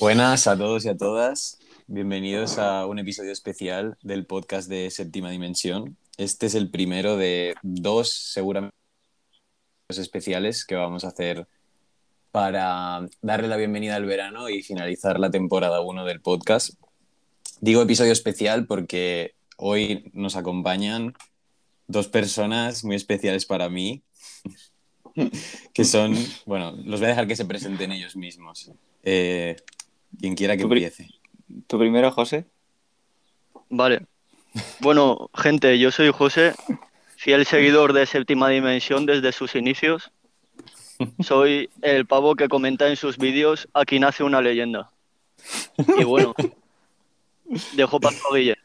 Buenas a todos y a todas. Bienvenidos a un episodio especial del podcast de Séptima Dimensión. Este es el primero de dos, seguramente, especiales que vamos a hacer para darle la bienvenida al verano y finalizar la temporada 1 del podcast. Digo episodio especial porque hoy nos acompañan dos personas muy especiales para mí, que son, bueno, los voy a dejar que se presenten ellos mismos. Eh, quien quiera que empiece. ¿Tu primero, José? Vale. Bueno, gente, yo soy José, fiel seguidor de Séptima Dimensión desde sus inicios. Soy el pavo que comenta en sus vídeos Aquí nace una leyenda. Y bueno, dejo paso a Guille.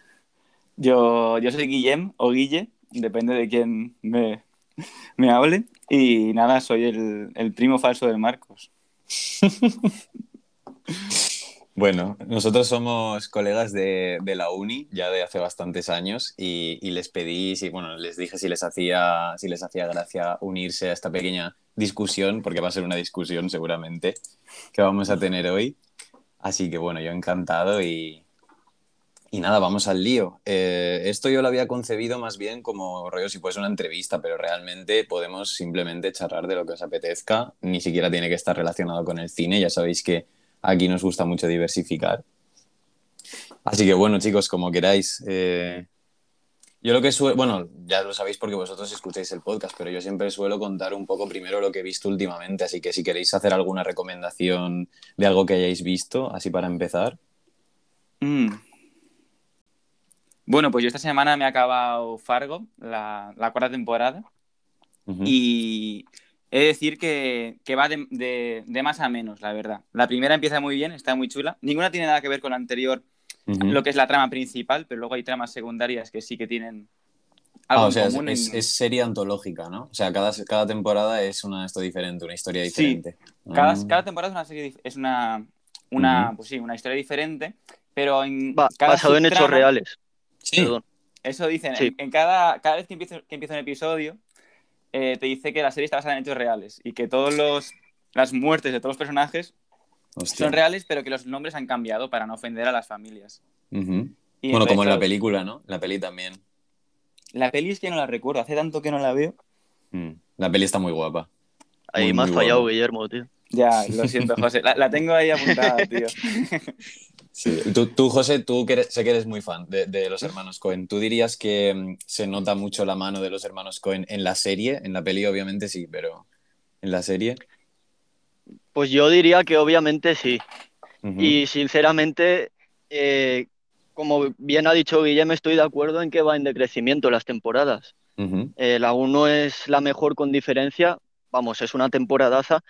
Yo, yo soy Guillem o Guille, depende de quién me, me hable. Y nada, soy el, el primo falso de Marcos. Bueno, nosotros somos colegas de, la uni ya de hace bastantes años y, y, les pedí, si, bueno, les dije si les, hacía, si les hacía gracia unirse a esta pequeña discusión, porque va a ser una discusión seguramente que vamos a tener hoy. Así que bueno, yo encantado y, y nada, vamos al lío. Eh, esto yo lo había concebido más bien como rollo si fuese una entrevista, pero realmente podemos simplemente charlar de lo que os apetezca, ni siquiera tiene que estar relacionado con el cine, ya sabéis que Aquí nos gusta mucho diversificar. Así que bueno, chicos, como queráis. Eh, yo lo que suelo, bueno, ya lo sabéis porque vosotros escucháis el podcast, pero yo siempre suelo contar un poco primero lo que he visto últimamente, así que si queréis hacer alguna recomendación de algo que hayáis visto, así para empezar. Mm. Bueno, pues yo esta semana me he acabado Fargo, la, la cuarta temporada, uh -huh. y he de decir que, que va de, de, de, más a menos, la verdad. La primera empieza muy bien, está muy chula. Ninguna tiene nada que ver con la anterior, uh -huh. lo que es la trama principal, pero luego hay tramas secundarias que sí que tienen algo ah, o sea, en común. Es, en... es, serie antológica, ¿no? O sea, cada, cada temporada es una esto diferente, una historia diferente. Sí, cada, uh cada temporada es una serie, es una, una, uh -huh. pues sí, una historia diferente, pero en Va, cada basado en hechos reales. Sí. Perdón. Eso dicen, Sí. en, en cada, cada vez que empieza, que empieza un episodio, eh, te dice que la serie está basada en hechos reales y que todas las muertes de todos los personajes Hostia. son reales, pero que los nombres han cambiado para no ofender a las familias. Uh -huh. Bueno, como en la película, ¿no? La peli también. La peli es que no la recuerdo, hace tanto que no la veo. Mm. La peli está muy guapa. Ahí me has fallado, guapa. Guillermo, tío. Ya, lo siento, José. La, la tengo ahí apuntada, tío. Sí. Tú, tú, José, tú que eres, sé que eres muy fan de, de, los hermanos Cohen. ¿Tú dirías que mm, se nota mucho la mano de los hermanos Cohen en la serie? En la peli, obviamente, sí, pero en la serie. Pues yo diría que obviamente sí. Uh -huh. Y sinceramente, eh, como bien ha dicho Guillermo, estoy de acuerdo en que va en decrecimiento las temporadas. Uh -huh. eh, la 1 es la mejor con diferencia, vamos, es una temporadaza.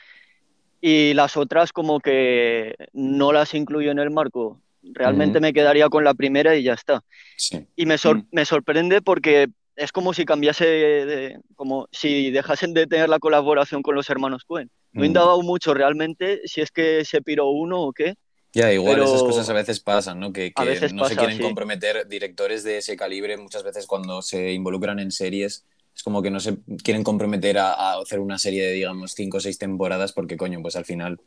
Y las otras como que no las incluyo en el marco. Realmente uh -huh. me quedaría con la primera y ya está. Sí. Y me, sor me sorprende porque es como si cambiase, de, como si dejasen de tener la colaboración con los hermanos Cohen. No he indagado mucho realmente si es que se piró uno o qué. Ya, igual pero... esas cosas a veces pasan, ¿no? Que, que no pasa, se quieren sí. comprometer directores de ese calibre muchas veces cuando se involucran en series. Es como que no se quieren comprometer a, a hacer una serie de, digamos, cinco o seis temporadas porque, coño, pues al final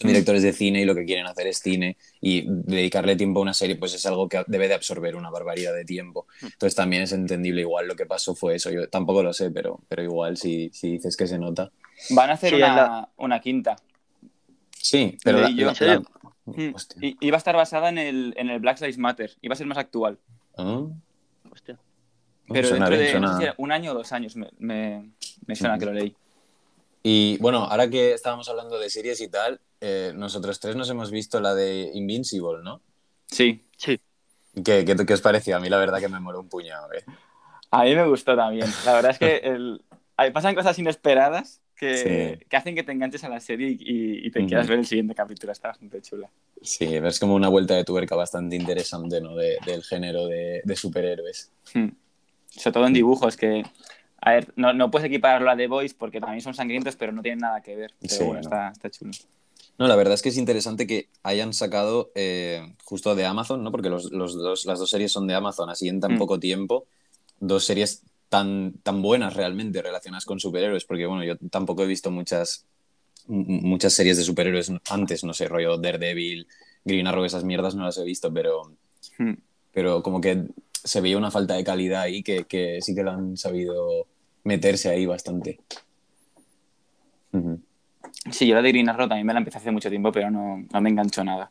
son directores de cine y lo que quieren hacer es cine y dedicarle tiempo a una serie pues es algo que debe de absorber una barbaridad de tiempo. Entonces también es entendible igual lo que pasó fue eso. Yo tampoco lo sé, pero, pero igual si, si dices que se nota. Van a hacer sí, una, la... una, quinta. Sí, pero... La, yo, la, la... Y, iba a estar basada en el, en el Black Lives Matter. Iba a ser más actual. ¿Ah? Hostia. Pero suena dentro bien, de suena... no sé si un año o dos años me, me, me suena uh -huh. que lo leí. Y bueno, ahora que estábamos hablando de series y tal, eh, nosotros tres nos hemos visto la de Invincible, ¿no? Sí. Sí. ¿Qué, qué, qué os pareció? A mí la verdad que me moló un puñado. ¿eh? A mí me gustó también. La verdad es que el... pasan cosas inesperadas que, sí. que, hacen que te enganches a la serie y, y te uh -huh. quieras ver el siguiente capítulo. Está bastante chula. Sí, es como una vuelta de tuerca bastante interesante, ¿no? De, del género de, de superhéroes. Hmm. Sobre todo en dibujos, que a ver, no, no, puedes equipararlo a The Voice porque también son sangrientos, pero no tienen nada que ver. Pero sí, bueno, no. está, está, chulo. No, la verdad es que es interesante que hayan sacado eh, justo de Amazon, ¿no? Porque los, los dos, las dos series son de Amazon, así en tan mm. poco tiempo, dos series tan, tan buenas realmente relacionadas con superhéroes, porque bueno, yo tampoco he visto muchas muchas series de superhéroes antes, no sé, rollo Daredevil, Green Arrow, esas mierdas no las he visto, pero, hmm. pero como que se veía una falta de calidad ahí que, que sí que lo han sabido meterse ahí bastante. Sí, yo la de Green Arrow también me la empecé hace mucho tiempo, pero no, no me enganchó nada.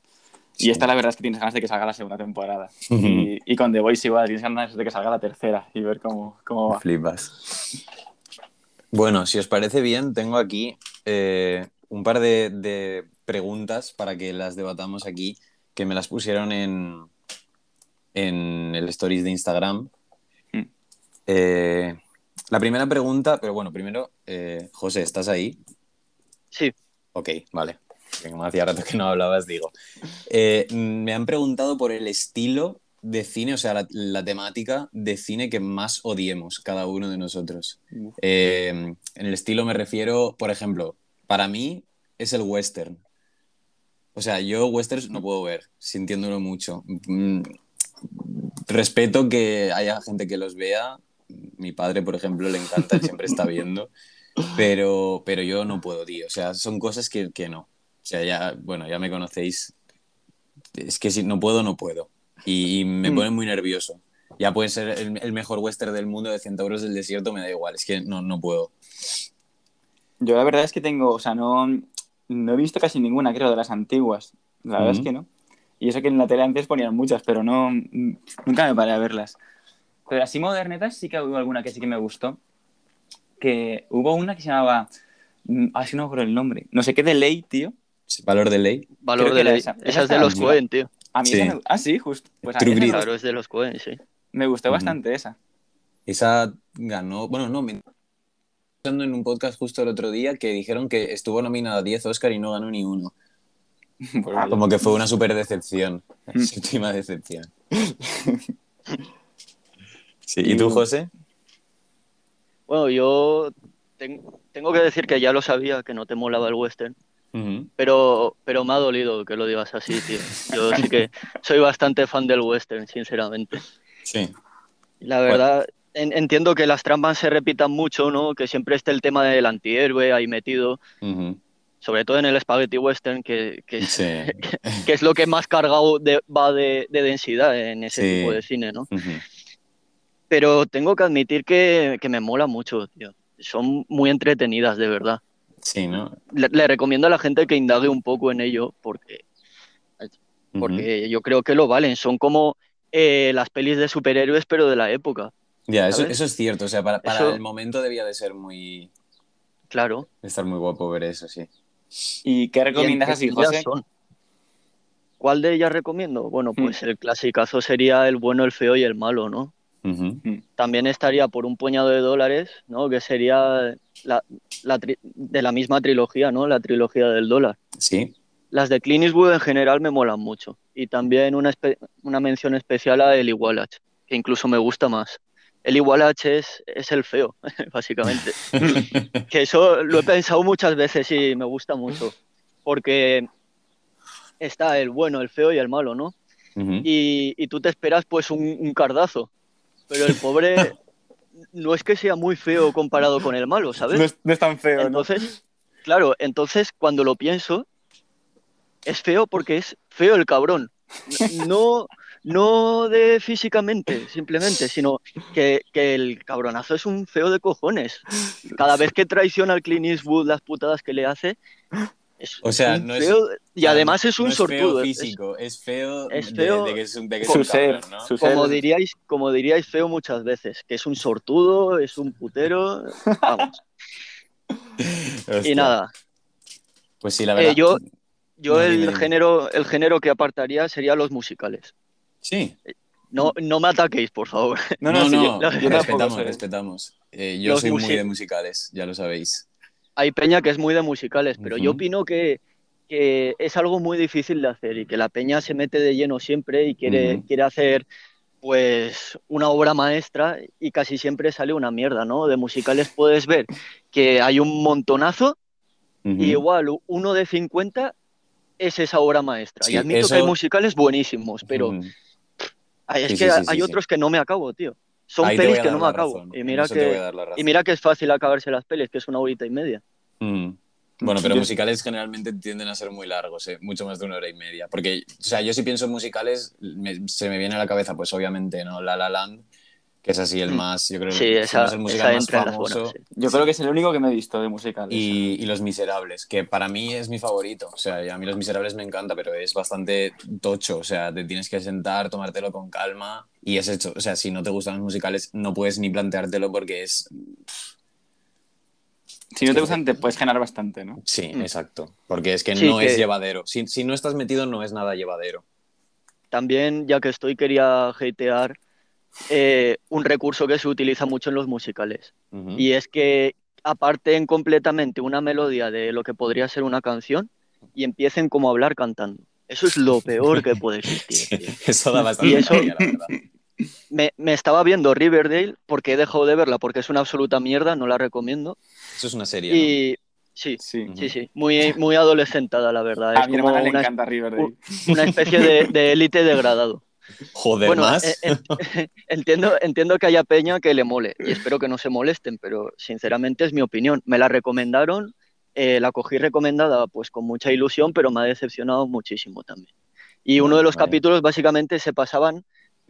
Y esta la verdad es que tienes ganas de que salga la segunda temporada. y, y, con The Voice igual, tienes ganas de que salga la tercera y ver cómo, cómo va. Flipas. Bueno, si os parece bien, tengo aquí eh, un par de, de, preguntas para que las debatamos aquí, que me las pusieron en, en el stories de Instagram. Mm. Eh, la primera pregunta, pero bueno, primero, eh, José, ¿estás ahí? Sí. Ok, vale. Como hacía rato que no hablabas, digo. Eh, me han preguntado por el estilo de cine, o sea, la, temática de cine que más odiemos cada uno de nosotros. en el estilo me refiero, por ejemplo, para mí es el western. O sea, yo westerns no puedo ver, sintiéndolo mucho. Respeto que haya gente que los vea. Mi padre, por ejemplo, le encanta, siempre está viendo. Pero, pero yo no puedo, tío. O sea, son cosas que, que no. O sea, ya, bueno, ya me conocéis. Es que si no puedo, no puedo. Y, me mm. pone muy nervioso. Ya puede ser el, mejor western del mundo de Centauros del Desierto, me da igual. Es que no, no puedo. Yo la verdad es que tengo, o sea, no, no he visto casi ninguna, creo, de las antiguas. La verdad es que no. Y eso que en la tele antes ponían muchas, pero no nunca me paré a verlas. Pero así modernetas sí que hubo alguna que sí que me gustó. Que hubo una que se llamaba. Así mm, no me acuerdo el nombre. No sé qué de ley, tío. Valor de ley. Valor de ley. Esa, es de los Cohen, tío. A mí me... Ah, sí, justo. Pues Claro, es de los Cohen, sí. Me gustó bastante esa. Esa ganó. Bueno, no, me en un podcast justo el otro día que dijeron que estuvo nominada a 10 Oscar y no ganó ni uno. Como que fue una súper decepción. Mm. Última decepción. ¿Y tú, José? Bueno, yo tengo que decir que ya lo sabía, que no te molaba el western. pero, pero me ha dolido que lo digas así, tío. Yo sí que soy bastante fan del western, sinceramente. Sí. La verdad, entiendo que las trampas se repitan mucho, ¿no? Que siempre esté el tema del antihéroe ahí metido. Sobre todo en el Spaghetti Western, que, que, es, que, es, lo que más cargado va de, densidad en ese tipo de cine, ¿no? Pero tengo que admitir que, me mola mucho, tío. Son muy entretenidas, de verdad. Sí, ¿no? Le, recomiendo a la gente que indague un poco en ello, porque, porque yo creo que lo valen. Son como eh, las pelis de superhéroes, pero de la época. Ya, eso, eso, es cierto. O sea, para, el momento debía de ser muy. Claro. De estar muy guapo ver eso, sí. ¿Y qué recomiendas así, José? ¿Cuál de ellas recomiendo? Bueno, hmm. pues el clasicazo sería el bueno, el feo y el malo, ¿no? Hmm. También estaría por un puñado de dólares, ¿no? Que sería la, de la misma trilogía, ¿no? La trilogía del dólar. Sí. Las de Clint Eastwood en general me molan mucho. Y también una, una mención especial a El Igualach, que incluso me gusta más el igual H es, es el feo, básicamente. que eso lo he pensado muchas veces y me gusta mucho, porque está el bueno, el feo y el malo, ¿no? y, y, tú te esperas pues un, cardazo, pero el pobre no es que sea muy feo comparado con el malo, ¿sabes? No es, tan feo. Entonces, claro, entonces cuando lo pienso, es feo porque es feo el cabrón. No, no de físicamente, simplemente, sino que, el cabronazo es un feo de cojones. Cada vez que traiciona al Clint Eastwood las putadas que le hace, es o sea, no es, y además es un sortudo. Es feo físico, es, feo, es feo de, que es un, de su ser, como diríais, como diríais feo muchas veces, que es un sortudo, es un putero, vamos. y nada. Pues sí, la verdad. Eh, yo, yo el género, el género que apartaría sería los musicales. Sí. No, no me ataquéis, por favor. No, no, no, respetamos, respetamos. Eh, yo soy muy de musicales, ya lo sabéis. Hay peña que es muy de musicales, pero yo opino que, es algo muy difícil de hacer y que la peña se mete de lleno siempre y quiere, quiere hacer pues una obra maestra y casi siempre sale una mierda, ¿no? De musicales puedes ver que hay un montonazo y igual uno de 50 es esa obra maestra. y admito que hay musicales buenísimos, pero es que hay otros que no me acabo, tío. Son pelis que no me acabo. y, mira que, y mira que es fácil acabarse las pelis, que es una horita y media. Mm. Bueno, pero musicales generalmente tienden a ser muy largos, ¿eh? mucho más de una hora y media. Porque, o sea, yo si pienso en musicales, se me viene a la cabeza, pues obviamente, ¿no? La La Land, que es así el mm. más, yo creo, sí, esa, es el musical más famoso. Yo creo que es el único que me he visto de musicales. Y, y, Los Miserables, que para mí es mi favorito. O sea, a mí Los Miserables me encanta, pero es bastante tocho. O sea, te tienes que sentar, tomártelo con calma. Y es hecho, o sea, si no te gustan los musicales, no puedes ni planteártelo porque es si no te gustan, te puedes generar bastante, ¿no? Sí, mm. exacto. Porque es que no es llevadero. Si, si, no estás metido, no es nada llevadero. También, ya que estoy, quería hatear eh, un recurso que se utiliza mucho en los musicales. Y es que aparten completamente una melodía de lo que podría ser una canción y empiecen como a hablar cantando. Eso es lo peor que puede existir. eso da bastante y la verdad. Me, me, estaba viendo Riverdale porque he dejado de verla porque es una absoluta mierda, no la recomiendo. Eso es una serie. Y sí, sí, sí, sí, Muy, muy adolescentada, la verdad. A mi hermana le encanta Riverdale. Una especie de élite degradado. Joder, más. Eh, entiendo, entiendo que haya peña que le mole y espero que no se molesten, pero sinceramente es mi opinión. Me la recomendaron, eh, la cogí recomendada pues con mucha ilusión, pero me ha decepcionado muchísimo también. Y uno de los capítulos básicamente se pasaban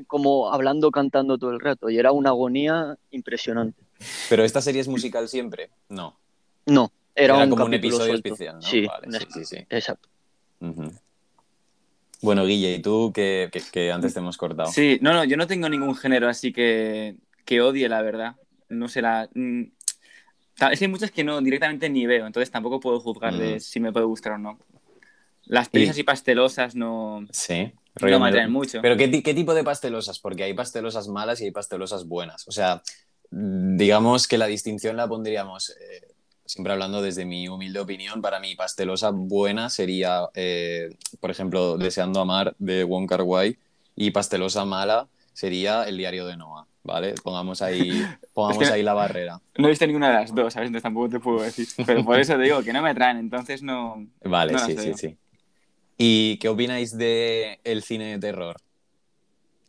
como hablando, cantando todo el rato, y era una agonía impresionante. ¿Pero esta serie es musical siempre? No. No, era, un como un episodio especial, ¿no? Sí, sí, sí, Exacto. Bueno, Guille, ¿y tú que, antes te hemos cortado? Sí, no, no, yo no tengo ningún género así que, que odie, la verdad. No sé, la... Mm, es que hay muchas que no directamente ni veo, entonces tampoco puedo juzgar de si me puede gustar o no. Las pizzas y pastelosas no. Sí. No me atraen mucho. Pero ¿qué, tipo de pastelosas? Porque hay pastelosas malas y hay pastelosas buenas. O sea, digamos que la distinción la pondríamos, eh, siempre hablando desde mi humilde opinión, para mí pastelosa buena sería, eh, por ejemplo, Deseando Amar de Wong Kar Wai y pastelosa mala sería El diario de Noah. ¿Vale? Pongamos ahí, pongamos ahí la barrera. No he visto ninguna de las dos, ¿sabes? Entonces tampoco te puedo decir. Pero por eso te digo que no me traen, entonces no. Vale, sí, sí, sí. ¿Y qué opináis de el cine de terror?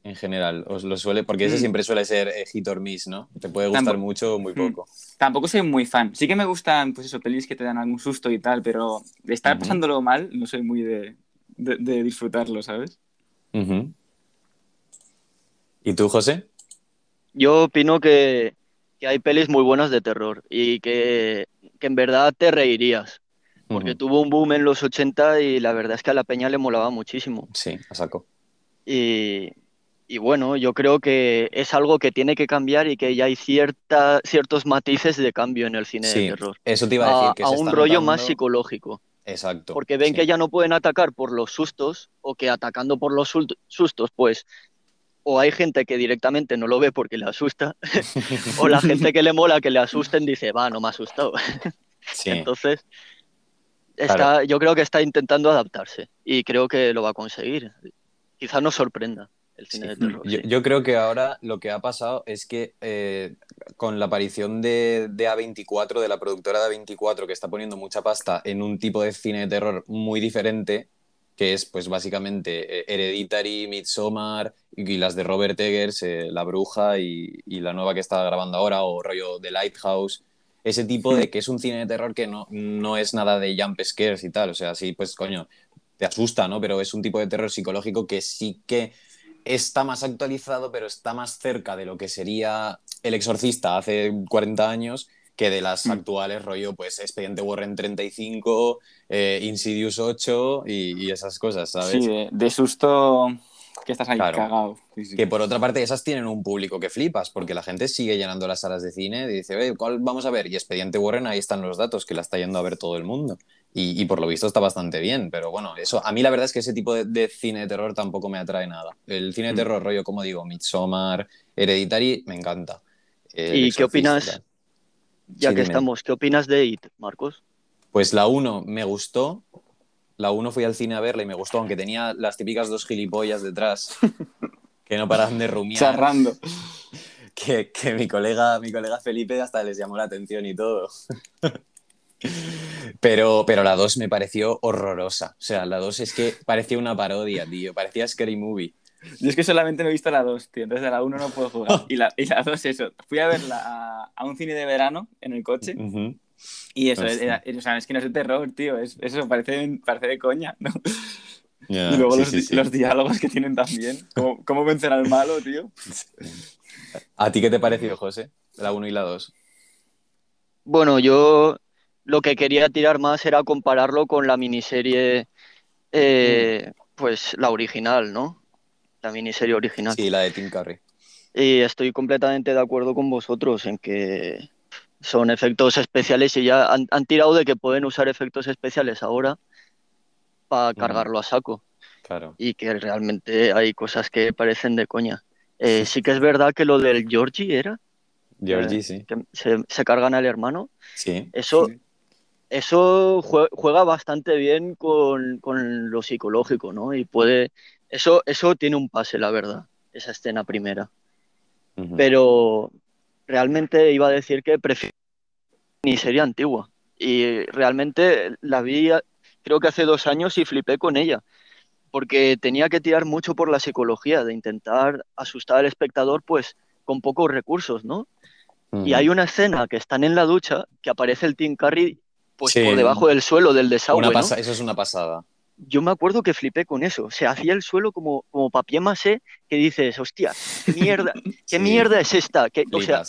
En general, os lo suele, porque ese mm. siempre suele ser eh, hit or miss, ¿no? Te puede gustar mucho o muy mm. poco. Tampoco soy muy fan. Sí que me gustan, pues eso, pelis que te dan algún susto y tal, pero de estar pasándolo mal, no soy muy de, disfrutarlo, ¿sabes? ¿Y tú, José? Yo opino que, hay pelis muy buenas de terror y que, que en verdad te reirías porque tuvo un boom en los 80 y la verdad es que a la peña le molaba muchísimo. Sí, a saco. Y, y bueno, yo creo que es algo que tiene que cambiar y que ya hay cierta, ciertos matices de cambio en el cine de terror. Eso te iba a decir. Que a, un rollo más psicológico. Exacto. Porque ven que ya no pueden atacar por los sustos o que atacando por los sustos, pues o hay gente que directamente no lo ve porque le asusta, o la gente que le mola que le asusten dice, va, no me ha asustado. Sí. Entonces, yo creo que está intentando adaptarse y creo que lo va a conseguir. Quizás nos sorprenda el cine de terror. Yo, creo que ahora lo que ha pasado es que eh, con la aparición de, de, A24, de la productora de A24, que está poniendo mucha pasta en un tipo de cine de terror muy diferente, que es pues básicamente eh, Hereditary, Midsommar y, las de Robert Eggers, eh, La Bruja y, y, la nueva que está grabando ahora, o rollo The Lighthouse ese tipo de que es un cine de terror que no, no es nada de jump scares y tal, o sea, sí, pues coño, te asusta, ¿no? Pero es un tipo de terror psicológico que sí que está más actualizado, pero está más cerca de lo que sería El Exorcista hace 40 años que de las mm. actuales, rollo, pues Expediente Warren 35, eh, Insidious 8 y, esas cosas, ¿sabes? Sí, de susto que estás ahí cagado. Que por otra parte, esas tienen un público que flipas, porque la gente sigue llenando las salas de cine y dice, ¿cuál vamos a ver? Y Expediente Warren, ahí están los datos, que la está yendo a ver todo el mundo. Y, por lo visto está bastante bien, pero bueno, eso a mí la verdad es que ese tipo de, cine de terror tampoco me atrae nada. El cine de mm. terror, rollo, como digo, Midsommar, Hereditary, me encanta. ¿Y qué opinas? Ya que estamos, ¿qué opinas de It, Marcos? Pues la 1 me gustó, la 1 fui al cine a verla y me gustó, aunque tenía las típicas dos gilipollas detrás que no paran de rumiar. Charrando. Que, mi, colega, mi colega Felipe hasta les llamó la atención y todo. Pero, pero la 2 me pareció horrorosa. O sea, la 2 es que parecía una parodia, tío. Parecía Scary Movie. Yo es que solamente me he visto la 2, tío. Entonces a la 1 no puedo jugar. Y la, y la 2, eso. Fui a verla a, un cine de verano en el coche. Y eso, o sea, es que no es de terror, tío. Es, eso parece, parece de coña, ¿no? y luego los, diálogos que tienen también. ¿Cómo, ¿Cómo, vencer al malo, tío? ¿A ti qué te pareció, José? La 1 y la 2. Bueno, yo lo que quería tirar más era compararlo con la miniserie, eh, mm. pues la original, ¿no? La miniserie original. Sí, la de Tim Curry. Y estoy completamente de acuerdo con vosotros en que son efectos especiales y ya han, tirado de que pueden usar efectos especiales ahora para cargarlo a saco. Claro. Y que realmente hay cosas que parecen de coña. Eh, sí que es verdad que lo del Georgie era. Georgie, eh, sí. Que se, cargan al hermano. Sí. Eso, eso juega bastante bien con, lo psicológico, ¿no? Y puede. Eso, eso tiene un pase, la verdad, esa escena primera. Pero realmente iba a decir que prefiero ni serie antigua. Y realmente la vi, creo que hace dos años y flipé con ella. Porque tenía que tirar mucho por la psicología, de intentar asustar al espectador, pues con pocos recursos, ¿no? Y hay una escena que están en la ducha que aparece el Tim Curry pues por debajo del suelo del desagüe. Eso es una pasada. Yo me acuerdo que flipé con eso. Se hacía el suelo como, como papier maché que dices, hostia, qué mierda, qué mierda es esta. Que, o sea,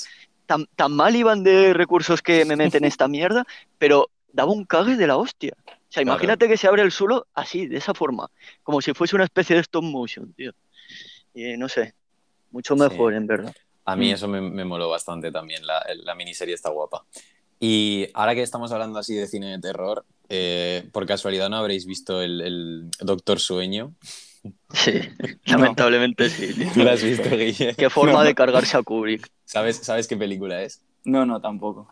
tan, tan, mal iban de recursos que me meten esta mierda, pero daba un cague de la hostia. O sea, imagínate que se abre el suelo así, de esa forma, como si fuese una especie de stop motion, tío. Y no sé, mucho mejor, en verdad. A mí mm. eso me, me moló bastante también, la, la miniserie está guapa. Y ahora que estamos hablando así de cine de terror, eh, por casualidad no habréis visto el, Doctor Sueño. Sí, lamentablemente sí. ¿Lo has visto, Guille? Qué forma de cargarse a Kubrick. ¿Sabes, ¿Sabes qué película es? No, no, tampoco.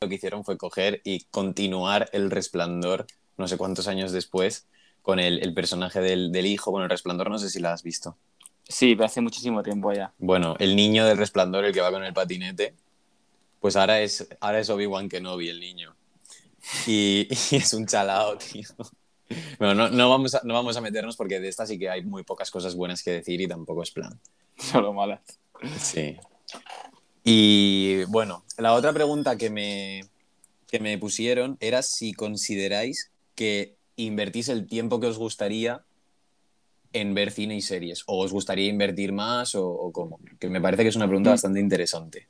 Lo que hicieron fue coger y continuar El Resplandor, no sé cuántos años después, con el, personaje del, del, hijo. Bueno, El Resplandor no sé si la has visto. Sí, pero hace muchísimo tiempo ya. Bueno, el niño del Resplandor, el que va con el patinete, pues ahora es, ahora es Obi-Wan Kenobi, el niño. Y, es un chalao, tío. Bueno, no, vamos a, no vamos a meternos porque de esta sí que hay muy pocas cosas buenas que decir y tampoco es plan. Solo malas. Sí. Y bueno, la otra pregunta que me, que me pusieron era si consideráis que invertís el tiempo que os gustaría en ver cine y series, o os gustaría invertir más o, o cómo. Que me parece que es una pregunta mm. bastante interesante.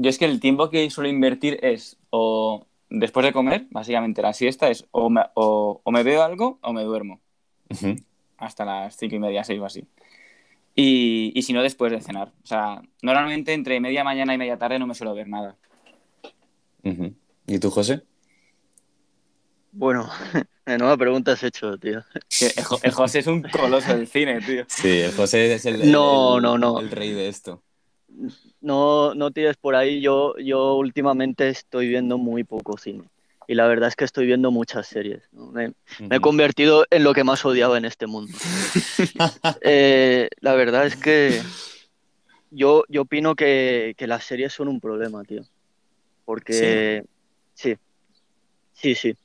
Yo es que el tiempo que suelo invertir es o después de comer, básicamente la siesta es o me, o, me veo algo o me duermo. Hasta las cinco y media, seis o así. Y, y, si no, después de cenar. O sea, normalmente entre media mañana y media tarde no me suelo ver nada. ¿Y tú, José? Bueno, nueva pregunta has hecho, tío. El, José es un coloso del cine, tío. Sí, el José es el, no, no, no. el rey de esto no, no tires por ahí. Yo, yo últimamente estoy viendo muy poco cine. Y la verdad es que estoy viendo muchas series. Me, he convertido en lo que más odiaba en este mundo. Eh, la verdad es que yo, yo opino que, las series son un problema, tío. Porque sí, sí, sí.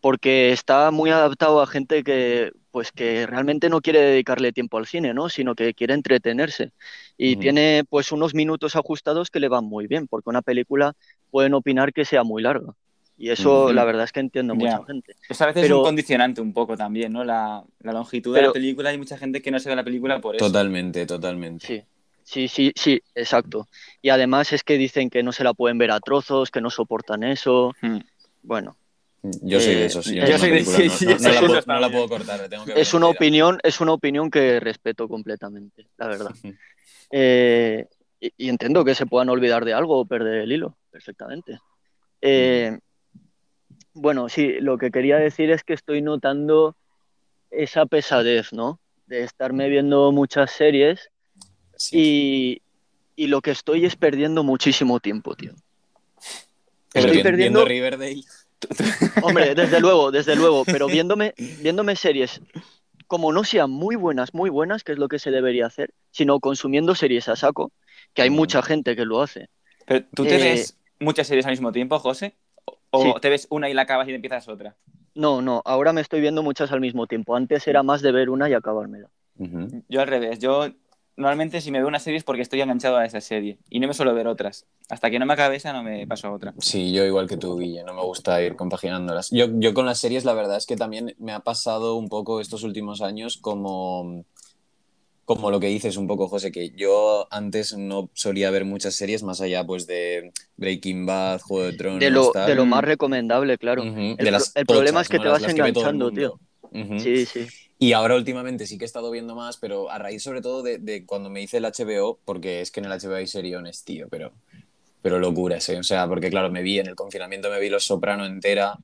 Porque está muy adaptado a gente que, pues que realmente no quiere dedicarle tiempo al cine, ¿no? Sino que quiere entretenerse. Y tiene pues unos minutos ajustados que le van muy bien, porque una película pueden opinar que sea muy larga. Y eso la verdad es que entiendo mucha gente. Eso a veces es un condicionante un poco también, ¿no? La, longitud de la película, hay mucha gente que no se ve la película por eso. Totalmente, totalmente. Sí. Sí, sí, sí, exacto. Y además es que dicen que no se la pueden ver a trozos, que no soportan eso. Bueno, yo soy de esos. Sí, yo soy de no, la puedo, cortar. Tengo que es una opinión, es una opinión que respeto completamente, la verdad. Eh, y, entiendo que se puedan olvidar de algo o perder el hilo, perfectamente. Eh, bueno, sí, lo que quería decir es que estoy notando esa pesadez, ¿no? De estarme viendo muchas series y, y, lo que estoy es perdiendo muchísimo tiempo, tío. Estoy perdiendo Riverdale. Hombre, desde luego, desde luego, pero viéndome, viéndome series como no sean muy buenas, muy buenas, que es lo que se debería hacer, sino consumiendo series a saco, que hay mucha gente que lo hace. Pero tú te eh, ves muchas series al mismo tiempo, José, o te ves una y la acabas y empiezas otra. No, no, ahora me estoy viendo muchas al mismo tiempo. Antes era más de ver una y acabármela. Yo al revés, yo normalmente si me veo una serie es porque estoy enganchado a esa serie y no me suelo ver otras. Hasta que no me acabe esa no me paso a otra. Sí, yo igual que tú, Guille, no me gusta ir compaginándolas. Yo, yo con las series la verdad es que también me ha pasado un poco estos últimos años como como lo que dices un poco, José, que yo antes no solía ver muchas series más allá pues de Breaking Bad, Juego de Tronos. De lo, de lo más recomendable, claro. el, problema es que te vas enganchando, tío. Sí, sí. Y ahora últimamente sí que he estado viendo más, pero a raíz sobre todo de, cuando me hice el HBO, porque es que en el HBO hay seriones, tío, pero, pero locuras, ¿eh? O sea, porque claro, me vi en el confinamiento, me vi Los Soprano entera,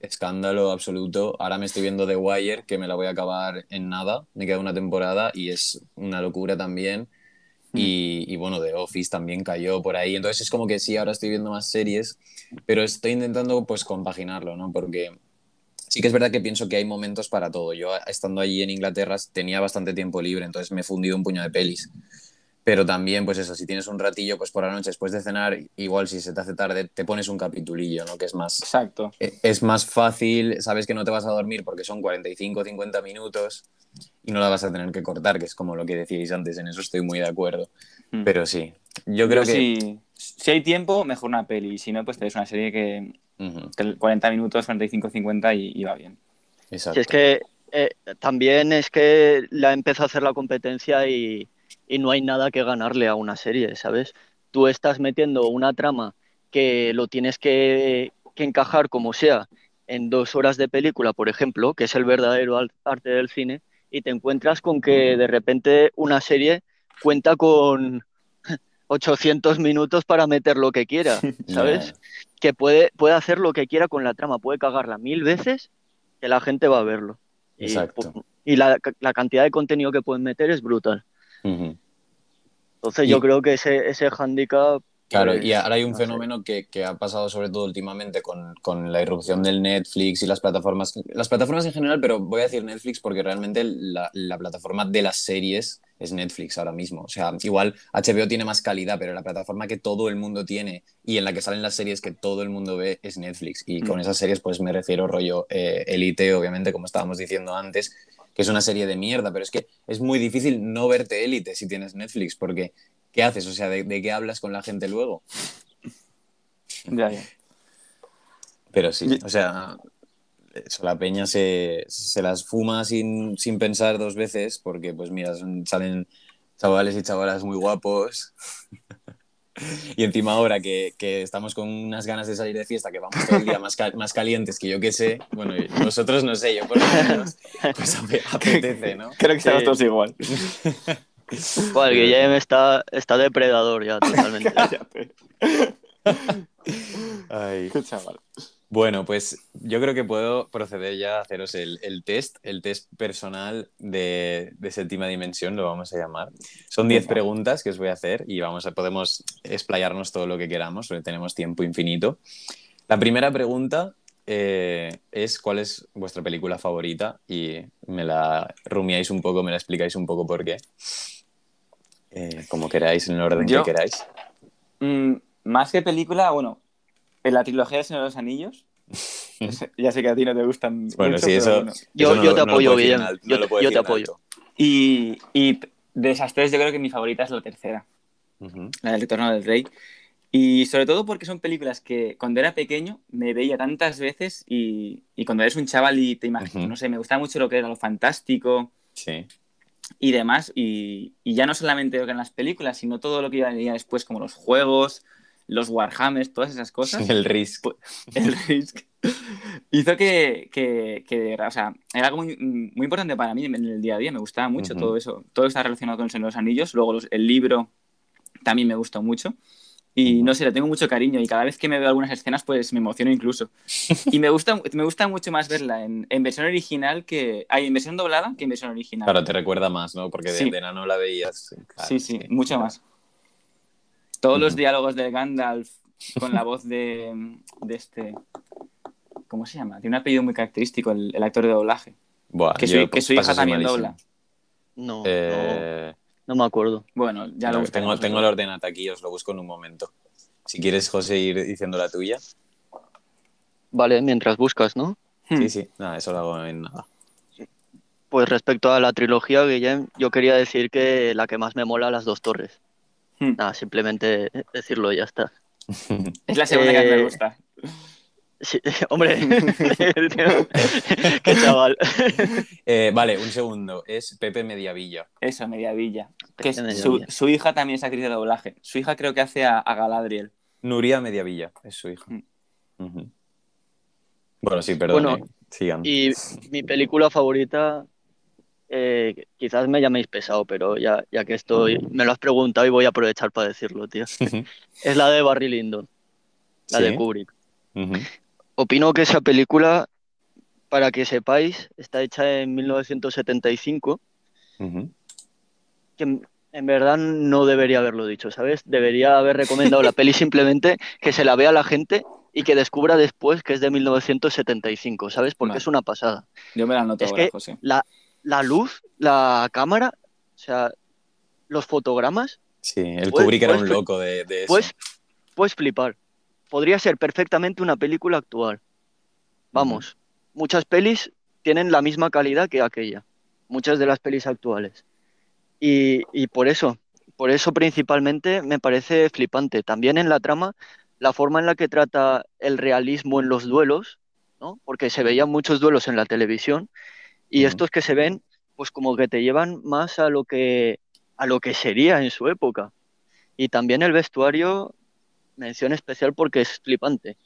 escándalo absoluto. Ahora me estoy viendo The Wire, que me la voy a acabar en nada. Me queda una temporada y es una locura también. Mm. Y, bueno, The Office también cayó por ahí. Entonces es como que sí, ahora estoy viendo más series, pero estoy intentando pues compaginarlo, ¿no? Porque sí que es verdad que pienso que hay momentos para todo. Yo estando allí en Inglaterra tenía bastante tiempo libre, entonces me he fundido un puño de pelis. Pero también, pues eso, si tienes un ratillo, pues por la noche después de cenar, igual si se te hace tarde, te pones un capitulillo, ¿no? Que es más... Exacto. E, es más fácil, sabes que no te vas a dormir porque son 45 50 minutos y no la vas a tener que cortar, que es como lo que decíais antes, en eso estoy muy de acuerdo. Mm. Pero sí, yo creo que... Si, si, hay tiempo, mejor una peli, si no, pues te ves una serie que, 40 minutos, 45, 50 y, y va bien. Exacto. Si es que eh, también es que la empezó a hacer la competencia y y no hay nada que ganarle a una serie, ¿sabes? Tú estás metiendo una trama que lo tienes que, encajar como sea en dos horas de película, por ejemplo, que es el verdadero arte del cine, y te encuentras con que de repente una serie cuenta con 800 minutos para meter lo que quiera, ¿sabes? Que puede, puede hacer lo que quiera con la trama, puede cagarla mil veces que la gente va a verlo. Exacto. Y, la, la, cantidad de contenido que pueden meter es brutal. Entonces yo creo que ese, ese handicap... Claro, y pues, ahora hay un fenómeno que, que, ha pasado sobre todo últimamente con, con, la irrupción del Netflix y las plataformas, las plataformas en general, pero voy a decir Netflix porque realmente la, la, plataforma de las series es Netflix ahora mismo. O sea, igual HBO tiene más calidad, pero la plataforma que todo el mundo tiene y en la que salen las series que todo el mundo ve es Netflix. Y con mm. esas series pues me refiero rollo eh, Elite, obviamente, como estábamos diciendo antes, que es una serie de mierda, pero es que es muy difícil no verte élite si tienes Netflix, porque ¿qué haces? O sea, ¿de, qué hablas con la gente luego? Ya, ya. Pero sí, o sea, la peña se, se las fuma sin, sin, pensar dos veces, porque pues mira, salen chavales y chavalas muy guapos. Y encima ahora que, que, estamos con unas ganas de salir de fiesta, que vamos todo el día más, más calientes que yo que sé, bueno, nosotros no sé, yo por lo menos, pues apetece, ¿no? Creo que estamos todos igual. Joder, Guillem está, está depredador ya, totalmente. Ay. Qué chaval. Bueno, pues yo creo que puedo proceder ya a haceros el, test, el test personal de, séptima dimensión, lo vamos a llamar. Son 10 preguntas que os voy a hacer y vamos a, podemos explayarnos todo lo que queramos, porque tenemos tiempo infinito. La primera pregunta eh, es cuál es vuestra película favorita y me la rumiáis un poco, me la explicáis un poco por qué. Eh, como queráis, en el orden que queráis. Mm, más que película, bueno, en la trilogía de Señor de los Anillos. ya sé que a ti no te gustan. Bueno, sí, eso, Yo, te apoyo bien. yo, te apoyo. Y, y, de esas tres, yo creo que mi favorita es la tercera, la del Retorno del Rey. Y sobre todo porque son películas que cuando era pequeño me veía tantas veces y, y cuando eres un chaval y te imaginas, no sé, me gustaba mucho lo que era lo fantástico. Sí. Y demás, y, y, ya no solamente lo que en las películas, sino todo lo que iba venía después, como los juegos, los Warhammers, todas esas cosas. El Risk. Pues, el Risk. hizo que, que, o sea, era algo muy, muy, importante para mí en el día a día. Me gustaba mucho todo eso. Todo está relacionado con el Señor de los Anillos. Luego el libro también me gustó mucho. Y no sé, le tengo mucho cariño y cada vez que me veo algunas escenas pues me emociono incluso. Y me gusta, me gusta mucho más verla en, en versión original que... Hay en versión doblada que en versión original. Claro, te recuerda más, ¿no? Porque de, de no la veías. sí, sí, mucho más. Todos los diálogos de Gandalf con la voz de, de, este. ¿Cómo se llama? Tiene un apellido muy característico, el, actor de doblaje. que, su, que su hija también dobla. No, eh, no, me acuerdo. Bueno, ya lo Tengo, tengo el ordenata aquí, os lo busco en un momento. Si quieres, José, ir diciendo la tuya. Vale, mientras buscas, ¿no? Sí, hmm. sí, nada, eso lo hago en nada. Pues respecto a la trilogía, Guillem, yo quería decir que la que más me mola, Las Dos Torres. Hmm. Nada, simplemente decirlo y ya está. Es la segunda que me Eh, gusta. Sí, hombre, qué chaval. Eh, vale, un segundo. Es Pepe Mediavilla. Eso, Mediavilla. Que es- Mediavilla. su, su hija también es actriz de doblaje. Su hija creo que hace a, a Galadriel. Nuria Mediavilla es su hija. Mm. Bueno, sí, perdón. Bueno, eh. Sigan. Y mi película favorita, eh, quizás me llaméis pesado, pero ya, ya que estoy, me lo has preguntado y voy a aprovechar para decirlo, tío. Es la de Barry Lyndon, la Sí. de Kubrick. Ujú. Opino que esa película, para que sepáis, está hecha en 1975, Ujú. que en, verdad no debería haberlo dicho, ¿sabes? Debería haber recomendado la peli simplemente que se la vea la gente y que descubra después que es de 1975, ¿sabes? Porque Vale. es una pasada. Yo me la anoto Es ahora, que- José. La, la luz, la cámara, o sea, los fotogramas, Sí, el Kubrick era un loco de, de eso. pues puedes flipar. Podría ser perfectamente una película actual. Vamos, muchas pelis tienen la misma calidad que aquella, muchas de las pelis actuales. Y, y por eso, por eso principalmente me parece flipante. También en la trama, la forma en la que trata el realismo en los duelos, ¿no? Porque se veían muchos duelos en la televisión y estos que se ven, pues como que te llevan más a lo que, a lo que sería en su época. Y también el vestuario, mención especial porque es flipante.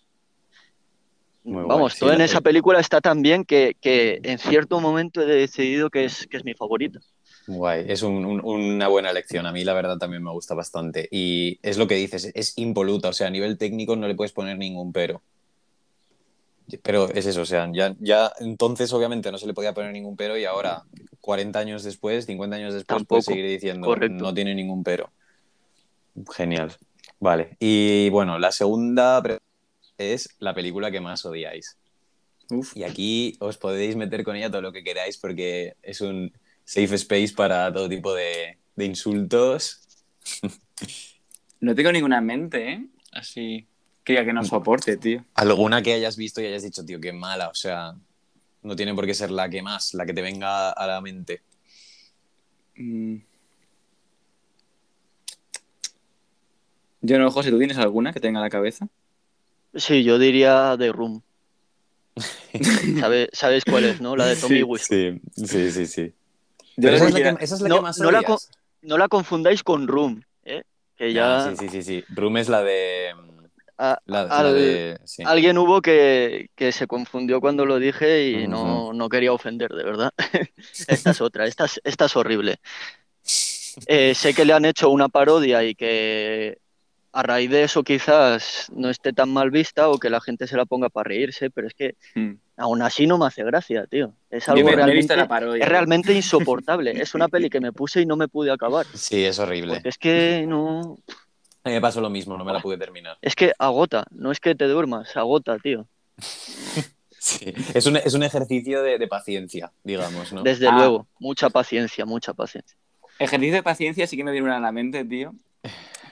Muy guay, Vamos, sí, todo en esa película está tan bien que, que en cierto momento he decidido que es, que es mi favorita. Guay, es un- un- una buena elección. A mí la verdad también me gusta bastante. Y es lo que dices, es impoluta. O sea, a nivel técnico no le puedes poner ningún pero. Pero es eso, o sea, ya, ya entonces obviamente no se le podía poner ningún pero y ahora, 40 años después, 50 años después, Tampoco, puedes seguir diciendo correcto. no tiene ningún pero. Genial. Vale, y bueno, la segunda pre- es la película que más odiáis. Uf. Y aquí os podéis meter con ella todo lo que queráis porque es un safe space para todo tipo de, de insultos. No tengo ninguna en mente, ¿eh? Así que diga que no soporte, tío. Alguna que hayas visto y hayas dicho, tío, qué mala. O sea, no tiene por qué ser la que más, la que te venga a la mente. Mm. Yo no, José, ¿tú tienes alguna que tenga en la cabeza? Sí, yo diría The Room. ¿Sabes, sabes cuál es, no? La de Tommy Wiseau. Sí, sí, sí, sí. Yo esa, es la que, esa es la No, que más no la. No la confundáis con Room, ¿eh? Que ya Ah, sí, sí, sí, sí. Room es la de... a- La, de... sí. alguien hubo que, que se confundió cuando lo dije y no, no quería ofender, de verdad. esta es otra, esta es, esta es horrible. Eh, sé que le han hecho una parodia y que a raíz de eso quizás no esté tan mal vista o que la gente se la ponga para reírse, pero es que Mm. aún así no me hace gracia, tío. Es Yo algo me, realmente, parodia. es realmente insoportable. Es una peli que me puse y no me pude acabar. Sí, es horrible. Porque es que no. A mí me pasó lo mismo, no me la pude terminar. Es que agota, no es que te duermas, agota, tío. Sí. Es, un, es un ejercicio de, de paciencia, digamos, ¿no? Desde Ah. luego, mucha paciencia, mucha paciencia. Ejercicio de paciencia sí que me viene una a la mente, tío.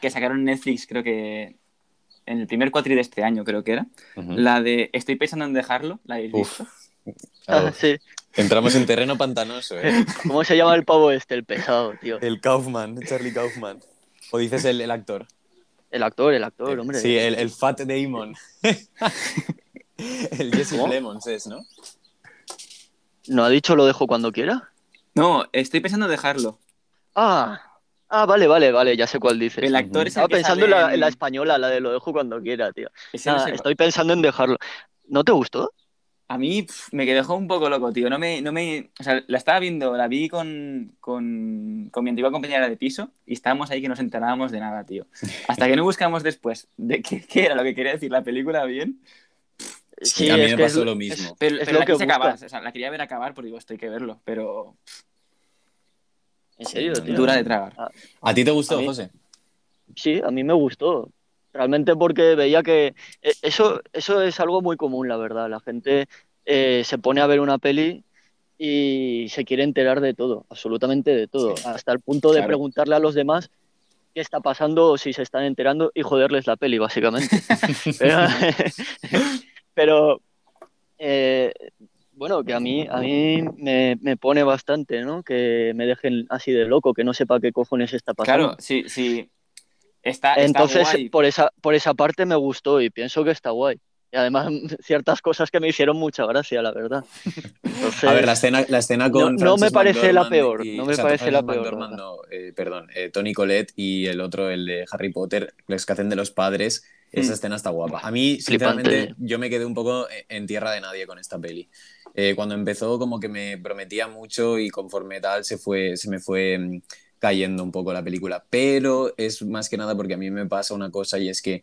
Que sacaron en Netflix, creo que en el primer cuatri de este año, creo que era. La de Estoy pensando en dejarlo, ¿la habéis Uf. visto? Ah, sí. Entramos en terreno pantanoso, ¿eh? ¿Cómo se llama el pavo este? El pesado, tío. El Kaufman, Charlie Kaufman. O dices el, el actor. El actor, el actor, hombre. Sí, el, el Fat Damon. el Jesse. Plemons es, ¿no? ¿No ha dicho lo dejo cuando quiera? No, estoy pensando en dejarlo. Ah, ah, vale, vale, vale, ya sé cuál dices. El actor es el Estaba que pensando en sale la, en la española, la de lo dejo cuando quiera, tío. Ese no Nada, sé- estoy pensando en dejarlo. ¿No te gustó? A mí pf, me dejó un poco loco, tío. No me, no me, o sea, la estaba viendo, la vi con, con, con mi antigua compañera de piso y estábamos ahí que nos enterábamos de nada, tío. Hasta que no buscamos después de qué, qué era lo que quería decir la película bien. Sí, a mí me que pasó es- lo mismo. es- Pero, es pero lo la que quise acabar, o sea, la quería ver acabar porque digo, esto hay que verlo, pero ¿En serio, tío? dura de tragar. ¿A ti te gustó, mí- José? Sí, a mí me gustó. Realmente porque veía que eh, eso, eso es algo muy común, la verdad. La gente eh, se pone a ver una peli y se quiere enterar de todo, absolutamente de todo, Sí. hasta el punto de Claro. preguntarle a los demás qué está pasando o si se están enterando y joderles la peli, básicamente. Pero, pero, eh, Bueno, que a mí, a mí me, me, pone bastante, ¿no? Que me dejen así de loco, que no sepa qué cojones está pasando. Claro, sí, sí. Está, Entonces, Por, esa, por esa parte me gustó y pienso que está guay. Y además, ciertas cosas que me hicieron mucha gracia, la verdad. a ver, la escena, la escena con. No, me parece la peor. no me parece la peor. Eh, perdón, eh, Tony Colette y el otro, el de Harry Potter, los que hacen de los padres. Esa mm. escena está guapa. A mí, sinceramente, yo me quedé un poco en tierra de nadie con esta peli. Eh, cuando empezó como que me prometía mucho y conforme tal se, fue, se me fue mm, cayendo un poco la película. Pero es más que nada porque a mí me pasa una cosa y es que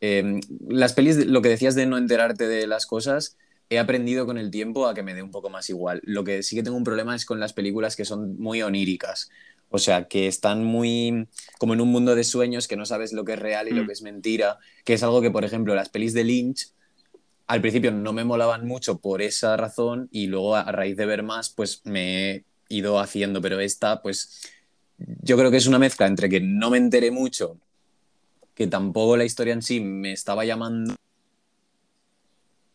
em, las pelis, lo que decías de no enterarte de las cosas, he aprendido con el tiempo a que me dé un poco más igual. Lo que sí que tengo un problema es con las películas que son muy oníricas. O sea, que están muy como en un mundo de sueños que no sabes lo que es real y lo mm. que es mentira, que es algo que, por ejemplo, las pelis de Lynch al principio no me molaban mucho por esa razón y luego a raíz de ver más, pues me he ido haciendo, pero esta, pues yo creo que es una mezcla entre que no me enteré mucho, que tampoco la historia en sí me estaba llamando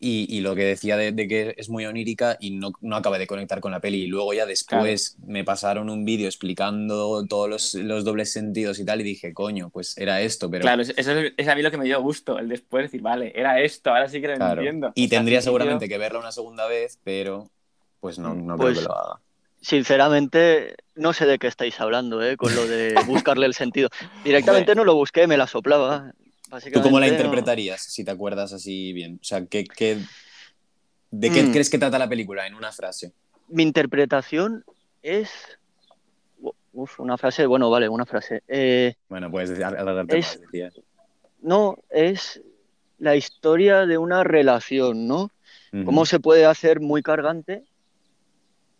y, lo que decía de, que es muy onírica y no, no acabé de conectar con la peli. Y luego ya después me pasaron un vídeo explicando todos los, los, dobles sentidos y tal y dije, coño, pues era esto. Pero... Claro, eso es, a mí lo que me dio gusto, el después decir, vale, era esto, ahora sí que lo entiendo. Y tendría seguramente que verla una segunda vez, pero pues no, no creo pues que lo haga. Sinceramente, no sé de qué estáis hablando, ¿eh? con lo de buscarle el sentido. Directamente no lo busqué, me la soplaba. ¿Tú cómo la interpretarías, si te acuerdas así bien? O sea, ¿qué, de qué mm. crees que trata la película en una frase? Mi interpretación es... Uf, una frase, bueno, vale, una frase. Eh, bueno, puedes alargarte es... No, es la historia de una relación, ¿no? Cómo se puede hacer muy cargante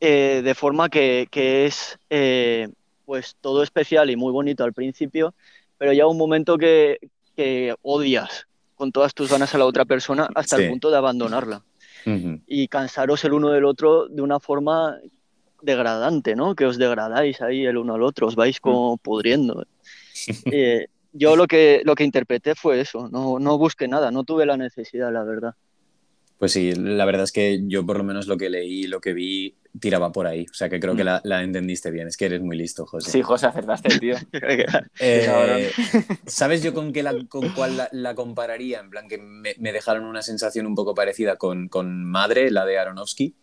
eh, de forma que, es eh, pues todo especial y muy bonito al principio, pero ya un momento que, que odias con todas tus ganas a la otra persona hasta el punto de abandonarla. Y cansaros el uno del otro de una forma degradante, ¿no? Que os degradáis ahí el uno al otro, os vais como pudriendo. Eh, yo lo que, lo que interpreté fue eso, no, no busqué nada, no tuve la necesidad, la verdad. Pues sí, la verdad es que yo por lo menos lo que leí, lo que vi, tiraba por ahí. O sea que creo que mm. la, entendiste bien. Es que eres muy listo, José. Sí, José, acertaste, tío. Eh, ¿Sabes yo con qué la, con cuál la, compararía? En plan que me, dejaron una sensación un poco parecida con, con Madre, la de Aronofsky.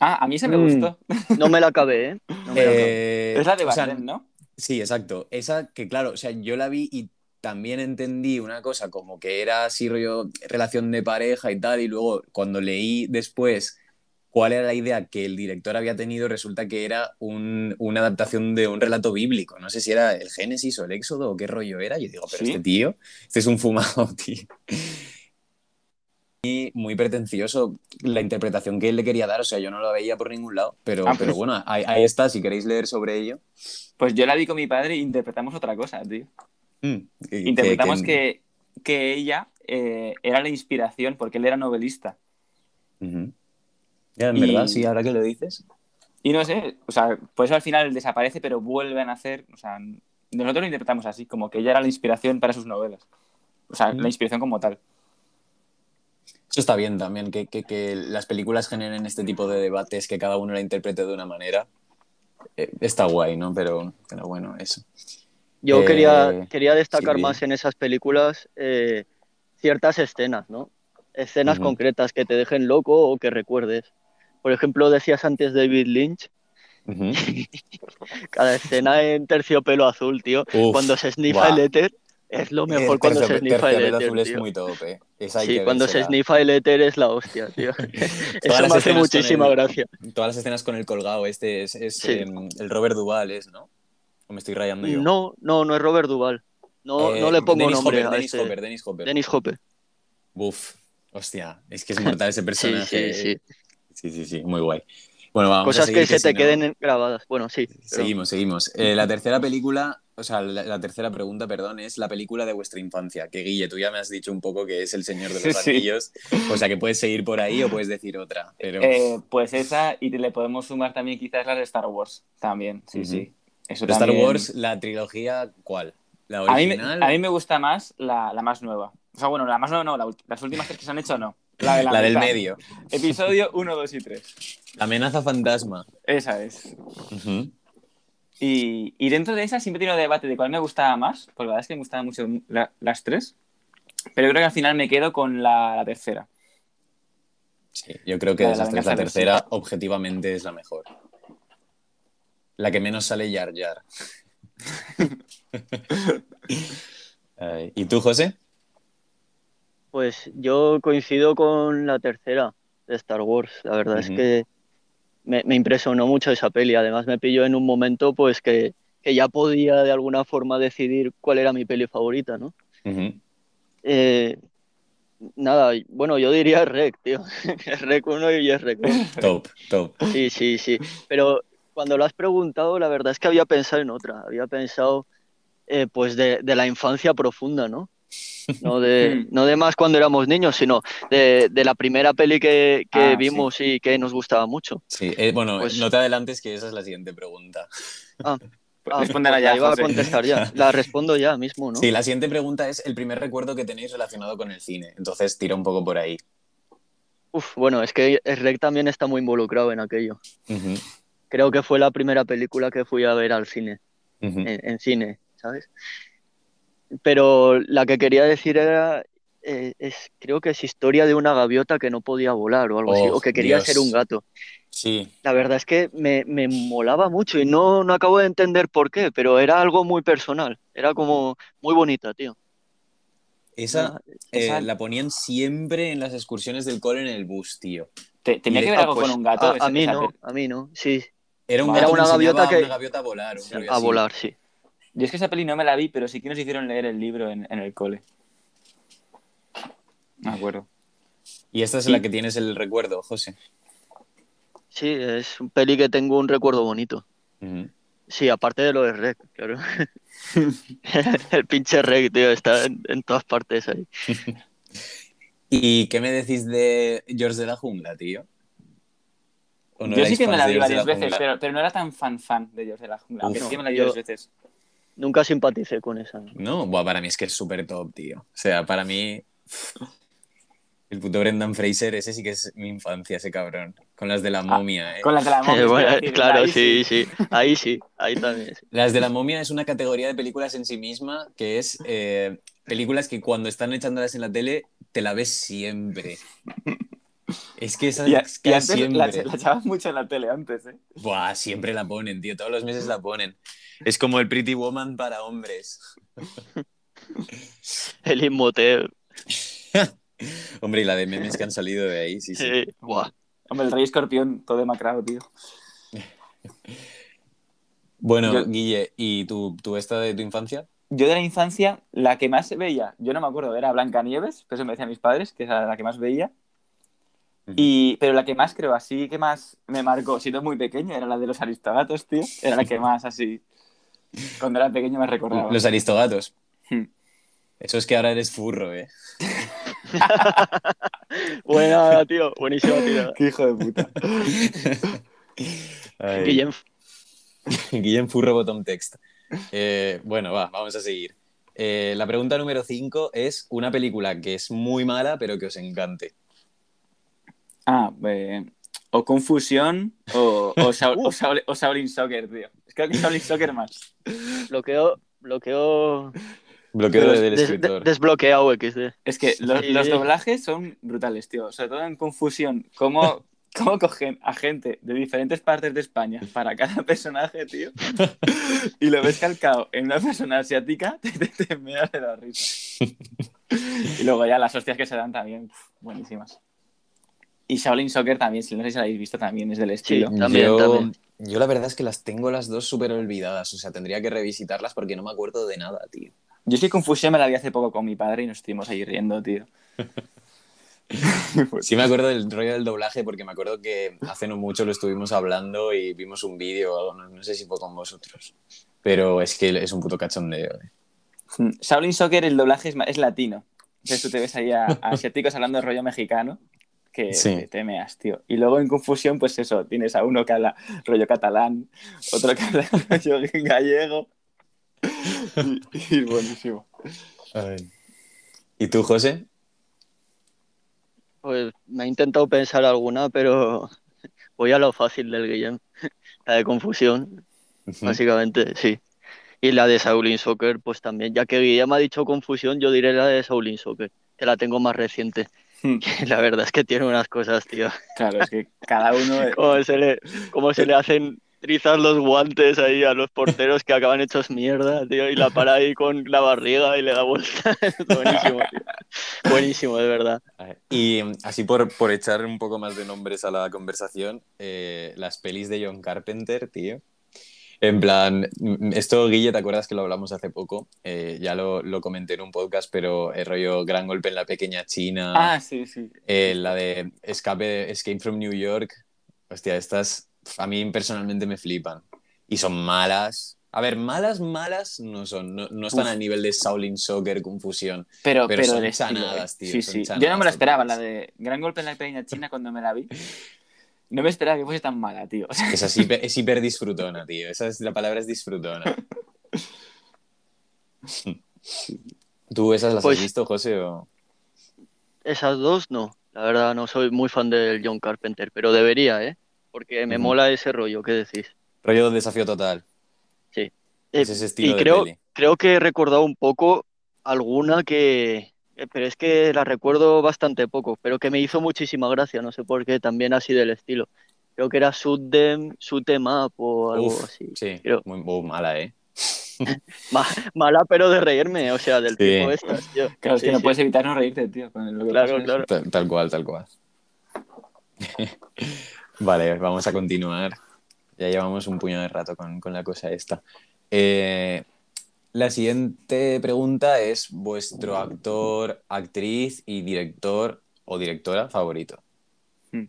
Ah, a mí se me gustó. Mm. No me la acabé, ¿eh? eh es la de Bardem, ¿no? Sí, exacto. Esa que, claro, o sea, yo la vi y también entendí una cosa como que era así rollo relación de pareja y tal, y luego cuando leí después cuál era la idea que el director había tenido, resulta que era una adaptación de un relato bíblico. No sé si era el Génesis o el Éxodo o qué rollo era. Yo digo, pero este tío, este es un fumado, tío. Y muy pretencioso la interpretación que él le quería dar, o sea, yo no lo veía por ningún lado, pero, ah, pero pues bueno, ahí, está, si queréis leer sobre ello. Pues yo la vi con mi padre e interpretamos otra cosa, tío. Mm, Interpretamos que, que, ella eh, era la inspiración porque él era novelista. Ya, en verdad, sí, ahora que lo dices. Y no sé, o sea, por eso al final desaparece, pero vuelven a hacer, o sea, nosotros lo interpretamos así, como que ella era la inspiración para sus novelas. O sea, la inspiración como tal. Eso está bien también, que, que, las películas generen este tipo de debates, que cada uno la interprete de una manera. Eh, está guay, ¿no? Pero, pero bueno, eso. Yo quería, eh, quería destacar más en esas películas eh, ciertas escenas, ¿no? Escenas concretas que te dejen loco o que recuerdes. Por ejemplo, decías antes David Lynch. Cada escena en terciopelo azul, tío. cuando se sniffa el éter, es lo mejor cuando se sniffa el éter. azul es muy top, eh. sí, cuando se sniffa el éter es la hostia, tío. Eso me hace muchísima gracia. Todas las escenas con el colgado, este es, es em, el Robert Duvall, ¿es, ¿no? ¿O me estoy rayando yo? No, no, no es Robert Duvall. No, no le pongo nombre a Dennis este... Hopper, Dennis Hopper. Dennis Hopper. Buf, hostia, es que es mortal ese personaje. sí, sí, sí. Sí, sí, muy guay. Bueno, vamos Cosas a que se te queden grabadas. Bueno, sí. Seguimos, seguimos. Eh, la tercera película, o sea, la, tercera pregunta, perdón, es la película de vuestra infancia. Que Guille, tú ya me has dicho un poco que es El Señor de los Anillos. O sea, que puedes seguir por ahí o puedes decir otra. Pero... Eh, pues esa, y le podemos sumar también quizás la de Star Wars. También, sí, sí. Eso Star Wars, la trilogía, ¿cuál? ¿La original? A mí, me gusta más la, la, más nueva. O sea, bueno, la más nueva no, las últimas tres que se han hecho no. La, la, del medio. Episodio 1, 2 y 3. La amenaza fantasma. Esa es. y, y, dentro de esa siempre he tenido debate de cuál me gustaba más, porque la verdad es que me gustaban mucho las tres. Pero creo que al final me quedo con la tercera. Sí, yo creo que de esas tres, la tercera objetivamente es la mejor. La que menos sale Yar Yar. ¿Y tú, José? Pues yo coincido con la tercera de Star Wars. La verdad es que me, impresionó mucho esa peli. Además me pilló en un momento pues que, ya podía de alguna forma decidir cuál era mi peli favorita, ¿no? Eh, nada, bueno, yo diría Rec, tío. Rec 1 y Rec 2. Top, top. Sí, sí, sí. Pero cuando lo has preguntado, la verdad es que había pensado en otra. Había pensado, eh, pues, de, la infancia profunda, ¿no? No de, no de más cuando éramos niños, sino de, la primera peli que, ah, vimos y que nos gustaba mucho. Sí, eh, bueno, pues no te adelantes que esa es la siguiente pregunta. Ah, Ah, pues ya. Iba a contestar ya. La respondo ya mismo, ¿no? Sí, la siguiente pregunta es el primer recuerdo que tenéis relacionado con el cine. Entonces tira un poco por ahí. Uf, bueno, es que Rec también está muy involucrado en aquello. Creo que fue la primera película que fui a ver al cine. en, cine, ¿sabes? Pero la que quería decir era. Eh, es, creo que es historia de una gaviota que no podía volar o algo así, o que quería ser un gato. Sí. La verdad es que me, molaba mucho y no, no acabo de entender por qué, pero era algo muy personal. Era como muy bonita, tío. Esa, eh, la ponían siempre en las excursiones del cole en el bus, tío. ¿Tenía que ver algo pues, con un gato? A, mí no, a mí no, sí. Era, un gato una gaviota que... una gaviota a volar. a volar, sí. Yo es que esa peli no me la vi, pero sí que nos hicieron leer el libro en, el cole. Me acuerdo. Y esta es la que tienes el recuerdo, José. Sí, es un peli que tengo un recuerdo bonito. Sí, aparte de lo de Rec, claro. el pinche Rec, tío, está en, todas partes ahí. ¿Y qué me decís de George de la Jungla, tío? Yo sí que me la vi varias veces, pero, pero, no era tan fan fan de George de la Jungla. sí que me la vi varias veces. Nunca simpaticé con esa. No, no para mí es que es súper top, tío. O sea, para mí el puto Brendan Fraser, ese sí que es mi infancia, ese cabrón. Con las de la ah, momia, ¿eh? Con las de la momia. claro, sí, sí, Ahí sí, ahí también. Las de la momia es una categoría de películas en sí misma que es eh, películas que cuando están echándolas en la tele te la ves siempre. Es que esa es que siempre. La, la echaban mucho en la tele antes, ¿eh? Buah, siempre la ponen, tío. Todos los meses la ponen. Es como el Pretty Woman para hombres. el Inmotel. Hombre, y la de memes que han salido de ahí, sí, sí. Hombre, el Rey Escorpión, todo demacrado, tío. bueno, Guille, ¿y tú, tú esta de tu infancia? Yo de la infancia, la que más veía, yo no me acuerdo, era Blanca Nieves, que eso me decían mis padres, que era la que más veía. Y, pero la que más creo, así que más me marcó, siendo muy pequeño, era la de los aristogatos, tío. Era la que más así, cuando era pequeño me recordaba. Los aristogatos. Hmm. Eso es que ahora eres furro, ¿eh? Buena, tío. Buenísimo, tío. Qué hijo de puta. Guillem. Guillem Furro Bottom Text. Eh, bueno, va, vamos a seguir. Eh, la pregunta número 5 es una película que es muy mala, pero que os encante. Ah, eh, o Confusión o, o, Shaolin Soccer, tío. Es que Shaolin Soccer más. Bloqueo, bloqueo Bloqueo del escritor. desbloqueado XD. Es que los, doblajes son brutales, tío. Sobre todo en confusión. ¿Cómo, cómo cogen a gente de diferentes partes de España para cada personaje, tío? y lo ves calcado en una persona asiática, te, te, te de la risa. y luego ya las hostias que se dan también, buenísimas. Y Shaolin Soccer también, si no sé si la habéis visto, también es del estilo. también, yo, también. yo la verdad es que las tengo las dos súper olvidadas. O sea, tendría que revisitarlas porque no me acuerdo de nada, tío. Yo sí Confusión me la vi hace poco con mi padre y nos estuvimos ahí riendo, tío. sí me acuerdo del rollo del doblaje porque me acuerdo que hace no mucho lo estuvimos hablando y vimos un vídeo, no, no sé si fue con vosotros, pero es que es un puto cachondeo. Eh. Hmm, Shaolin Soccer el doblaje es, latino. Entonces tú te ves ahí a, asiáticos hablando de rollo mexicano que te meas, tío. Y luego en Confusión, pues eso, tienes a uno que habla rollo catalán, otro que habla rollo gallego y, buenísimo. ¿Y tú, José? Pues me he intentado pensar alguna, pero voy a lo fácil del Guillem. La de confusión, básicamente, sí. Y la de Shaolin Soccer, pues también. Ya que Guillem ha dicho confusión, yo diré la de Shaolin Soccer, que la tengo más reciente. Hmm. la verdad es que tiene unas cosas, tío. Claro, es que cada uno. cómo, se le, cómo se le hacen trizar los guantes ahí a los porteros que acaban hechos mierda, tío, y la para ahí con la barriga y le da vuelta. Buenísimo, tío. Buenísimo, de verdad. Y así por, por echar un poco más de nombres a la conversación, eh, las pelis de John Carpenter, tío. En plan, esto, Guille, ¿te acuerdas que lo hablamos hace poco? Eh, ya lo, lo, comenté en un podcast, pero el rollo Gran Golpe en la Pequeña China. Ah, sí, sí. Eh, la de Escape, Escape from New York. Hostia, estas a mí personalmente me flipan. Y son malas. A ver, malas, malas no son. No, están al nivel de Shaolin Soccer, Confusión. Pero, pero, son chanadas, tío. Sí, sí. Yo no me lo esperaba, la de Gran Golpe en la Pequeña China cuando me la vi. No me esperaba que fuese tan mala, tío. Es, así, es hiper disfrutona, tío. Esa es, la palabra es disfrutona. ¿Tú esas las has pues visto, José? O... Esas dos no. La verdad, no soy muy fan del John Carpenter, pero debería, ¿eh? porque me mola ese rollo, ¿qué decís? Rollo de desafío total. Sí. Es ese estilo y creo, creo que he recordado un poco alguna que, eh, pero es que la recuerdo bastante poco, pero que me hizo muchísima gracia, no sé por qué, también así del estilo. Creo que era Sudem, Sutemap o algo así. Sí, muy, mala, ¿eh? mala, pero de reírme, o sea, del tipo estas, tío. Claro, es que no puedes evitar no reírte, tío. claro, claro. tal, cual, tal cual. Vale, vamos a continuar. Ya llevamos un puño de rato con, la cosa esta. Eh, la siguiente pregunta es vuestro actor, actriz y director o directora favorito. Hmm.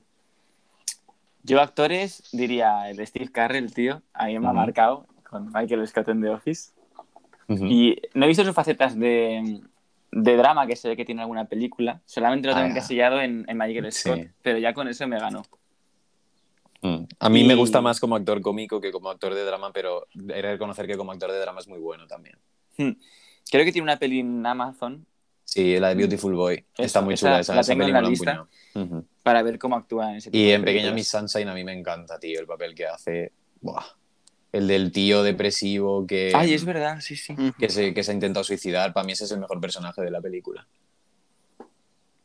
Yo actores diría el Steve Carrell, tío. A mí me ha marcado con Michael Scott en The Office. Y no he visto sus facetas de, drama que se ve que tiene alguna película. Solamente lo tengo ah, encasillado en, en Michael Scott. Pero ya con eso me ganó. Mm. A mí me gusta más como actor cómico que como actor de drama, pero he de reconocer que como actor de drama es muy bueno también. Hmm. Creo que tiene una peli en Amazon. Sí, la de Beautiful Boy. Está muy chula esa, la tengo en la lista para ver cómo actúa en ese Y en Pequeña Miss Sunshine a mí me encanta, tío, el papel que hace. Buah. El del tío depresivo que. Ay, es verdad, sí, sí. Que se, que se ha intentado suicidar. Para mí ese es el mejor personaje de la película.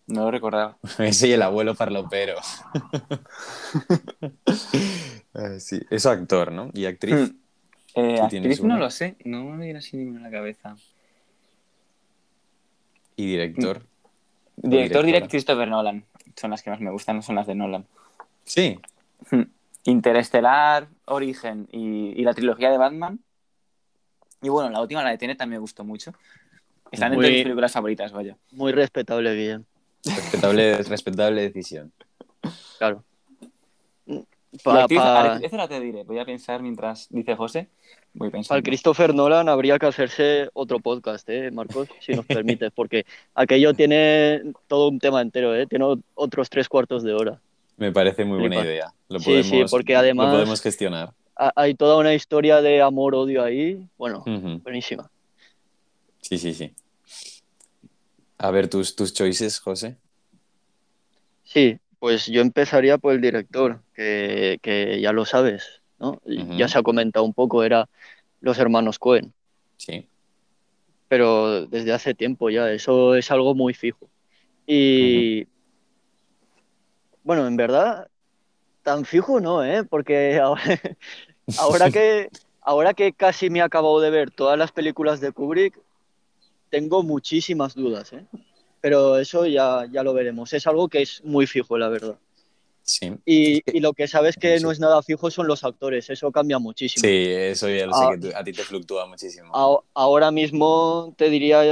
No lo recordaba. Ese y el abuelo farlopero. Sí, es actor, ¿no? ¿Y actriz? Hmm. Eh, actriz no lo sé, no me viene así ninguna en la cabeza. ¿Y director? Director, direct Christopher Nolan. Son las que más me gustan, son las de Nolan. Sí. Hmm. Interestelar, Origen y, la trilogía de Batman. Y bueno, la última, la de Tenet, también me gustó mucho. Están entre mis películas favoritas, vaya. Muy respetable, bien. Respetable, respetable decisión. Claro. Pa, Eso no te diré, voy a pensar mientras dice José. Voy Al Christopher Nolan habría que hacerse otro podcast, ¿eh, Marcos? Si nos permites, porque aquello tiene todo un tema entero, ¿eh? Tiene otros tres cuartos de hora. Me parece muy buena idea. Lo podemos, sí, sí, porque además lo podemos gestionar. Hay toda una historia de amor-odio ahí. Bueno, buenísima. Sí, sí, sí. A ver, tus, tus choices, José. Sí, pues yo empezaría por el director, que, ya lo sabes, ¿no? Ya se ha comentado un poco, era los hermanos Cohen. Sí. Pero desde hace tiempo ya, eso es algo muy fijo. Y bueno, en verdad, tan fijo no, ¿eh? Porque ahora, que, ahora que casi me he acabado de ver todas las películas de Kubrick, tengo muchísimas dudas, ¿eh? pero eso ya, ya lo veremos. Es algo que es muy fijo, la verdad. Sí. Y, lo que sabes que no es nada fijo son los actores, eso cambia muchísimo. Sí, eso ya lo sé ah, que a ti te fluctúa muchísimo. ahora mismo te diría,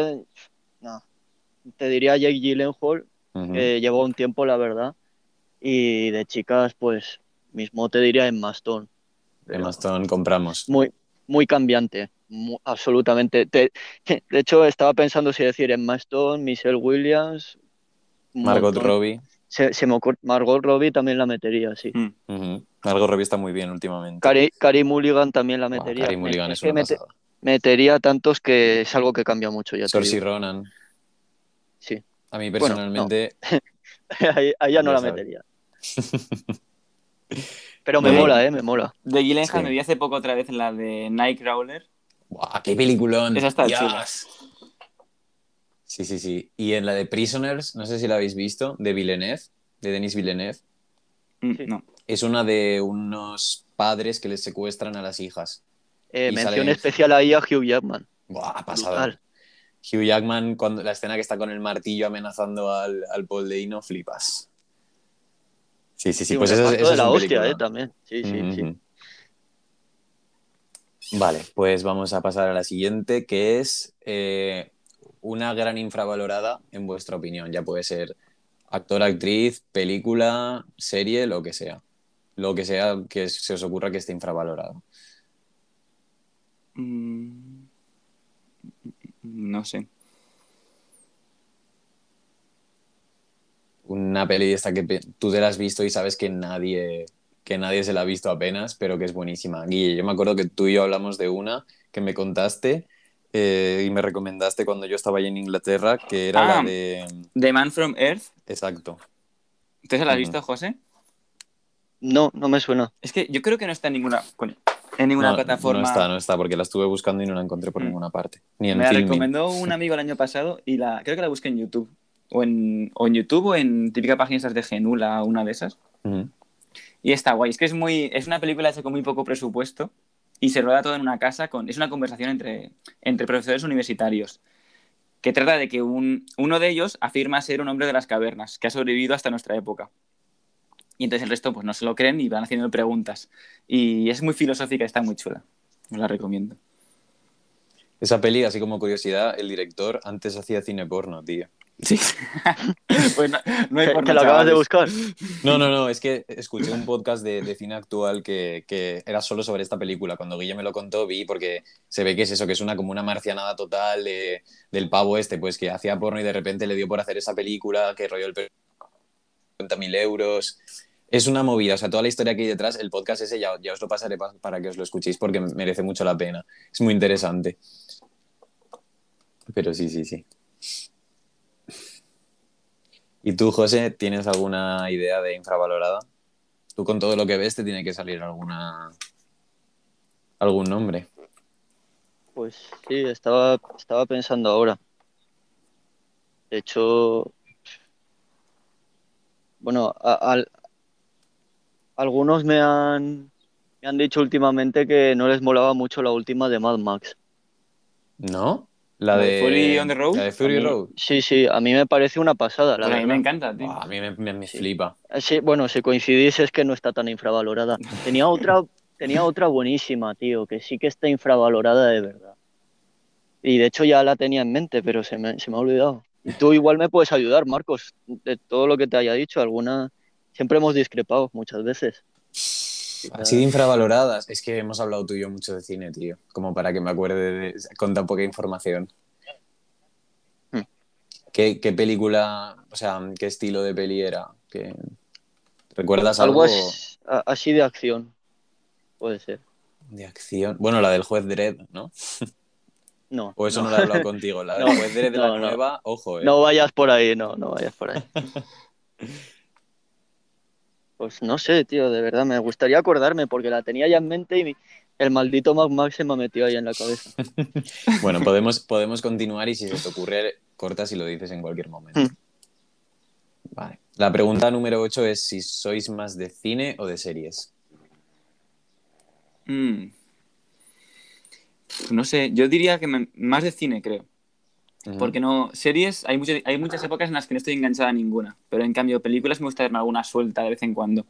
no, te diría Jake Gyllenhaal, que llevó un tiempo, la verdad. Y de chicas, pues mismo te diría en Maston. En Maston compramos. Muy, muy cambiante absolutamente. de hecho, estaba pensando si decir Emma Stone, Michelle Williams. Margot Robbie. Se, Margot Robbie también la metería, sí. Mm. Margot Robbie está muy bien últimamente. Cari, Mulligan también la metería. Cari Mulligan es una Metería tantos que es algo que cambia mucho. Ya Saoirse Ronan. Sí. A mí personalmente. ahí, ya no la metería. Pero me mola, ¿eh? Me mola. De Gyllenhaal me vi hace poco otra vez en la de Nightcrawler. ¡Guau! ¡Qué peliculón! Esa está. Sí, sí, sí. Y en la de Prisoners, no sé si la habéis visto, de Villeneuve, de Denis Villeneuve. Mm, no. Es una de unos padres que les secuestran a las hijas. Eh, mención especial ahí a Hugh Jackman. Buah, pasado. Hugh Jackman, cuando la escena que está con el martillo amenazando al, al Paul flipas. Sí, sí, sí. pues eso, es la hostia, eh, también. Sí, sí, sí. Vale, pues vamos a pasar a la siguiente, que es eh, una gran infravalorada, en vuestra opinión. Ya puede ser actor, actriz, película, serie, lo que sea. Lo que sea que se os ocurra que esté infravalorado. Mm, no sé. Una peli esta que tú te la has visto y sabes que nadie, que nadie se la ha visto apenas, pero que es buenísima. Guille, yo me acuerdo que tú y yo hablamos de una que me contaste eh, y me recomendaste cuando yo estaba ahí en Inglaterra, que era la ah, de... The Man from Earth. Exacto. ¿Usted se la has visto, José? No, no me suena. Es que yo creo que no está en ninguna, en ninguna plataforma. No está, no está, porque la estuve buscando y no la encontré por mm. ninguna parte. Ni en me la recomendó un amigo el año pasado y la, creo que la busqué en YouTube. O en, o en YouTube o en típica página de Genula, una de esas. Y está guay. Es que es muy. Es una película hecha con muy poco presupuesto y se rueda todo en una casa con... Es una conversación entre, entre profesores universitarios que trata de que un, uno de ellos afirma ser un hombre de las cavernas, que ha sobrevivido hasta nuestra época. Y entonces el resto pues no se lo creen y van haciendo preguntas. Y es muy filosófica, está muy chula. Os la recomiendo. Esa peli, así como curiosidad, el director antes hacía cine porno, tío. Sí. pues no, ¿Te lo acabas de buscar? No, no, no. Es que escuché un podcast de, cine actual que, era solo sobre esta película. Cuando Guille me lo contó, vi porque se ve que es eso, que es una como una marcianada total del pavo este, pues que hacía porno y de repente le dio por hacer esa película, que rollo el 50.000 euros. Es una movida, o sea, toda la historia que hay detrás, el podcast ese ya, ya os lo pasaré para que os lo escuchéis porque merece mucho la pena. Es muy interesante. Pero sí, sí, sí. ¿Y tú, José, tienes alguna idea de infravalorada? Tú con todo lo que ves te tiene que salir alguna algún nombre. Pues sí, estaba, estaba pensando ahora. De hecho, bueno, algunos me han, me han dicho últimamente que no les molaba mucho la última de Mad Max. ¿No? La de, Fury on the Road. La de Fury Road. Sí, sí, a mí me parece una pasada. a mí me encanta, tío. a mí me, flipa. Sí, bueno, si coincidís es que no está tan infravalorada. Tenía otra, tenía otra buenísima, tío, que sí que está infravalorada de verdad. Y de hecho ya la tenía en mente, pero se me, se me ha olvidado. Tú igual me puedes ayudar, Marcos, de todo lo que te haya dicho. Alguna. Siempre hemos discrepado muchas veces. Así de infravaloradas. Es que hemos hablado tú y yo mucho de cine, tío. Como para que me acuerde de, con tan poca información. Hmm. ¿Qué, película, o sea, qué estilo de peli era? ¿Recuerdas algo? Algo así de acción. Puede ser. De acción. Bueno, la del juez Dredd, ¿no? No. O eso no, lo he hablado contigo. La del juez Dredd de la nueva, ojo, eh. No vayas por ahí, no, no vayas por ahí. Pues no sé, tío, de verdad, me gustaría acordarme porque la tenía ya en mente y el maldito Mac Max se me metió ahí en la cabeza. bueno, podemos, podemos continuar y si se te ocurre, cortas y lo dices en cualquier momento. Hmm. Vale. La pregunta número 8 es si sois más de cine o de series. Hmm. No sé, yo diría que más de cine, creo. Porque no, series, hay, muchas, hay muchas épocas en las que no estoy enganchada a ninguna, pero en cambio películas me gusta verme alguna suelta de vez en cuando.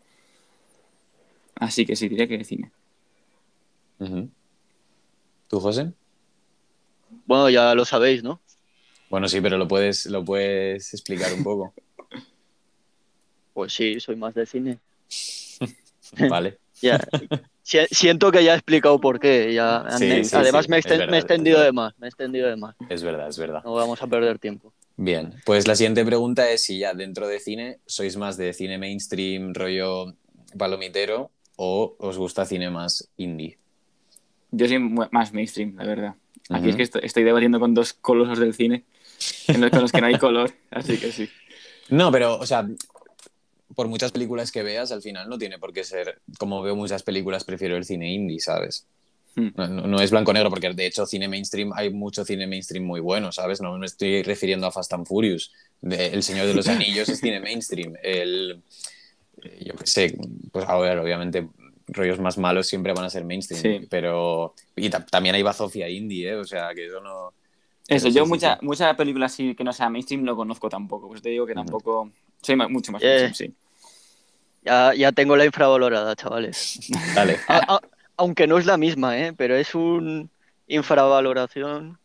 Así que sí, diría que cine. ¿Tú, José? Bueno, ya lo sabéis, ¿no? Bueno, sí, pero lo puedes, lo puedes explicar un poco. pues sí, soy más de cine. vale. Ya, Siento que ya he explicado por qué. Ya, además, me, he extendido de más. Me he extendido de más. Es verdad, es verdad. No vamos a perder tiempo. Bien, pues la siguiente pregunta es si ya dentro de cine sois más de cine mainstream, rollo palomitero, o os gusta cine más indie. Yo soy más mainstream, la verdad. Aquí es que estoy, debatiendo con dos colosos del cine, en los, con los que no hay color, así que sí. No, pero, o sea, por muchas películas que veas, al final no tiene por qué ser, como veo muchas películas, prefiero el cine indie, ¿sabes? Hmm. No, es blanco-negro, porque de hecho cine mainstream, hay mucho cine mainstream muy bueno, ¿sabes? No me estoy refiriendo a Fast and Furious. el Señor de los Anillos es cine mainstream. El, eh, yo qué sé, pues a ver, obviamente rollos más malos siempre van a ser mainstream, pero... Y también hay bazofia indie, ¿eh? O sea, que eso no... Eso, yo muchas muchas películas sí que no sea mainstream no conozco tampoco, pues te digo que tampoco... Soy mucho más mainstream, sí. Ya, ya tengo la infravalorada, chavales. Dale. aunque no es la misma, ¿eh? Pero es un infravaloración...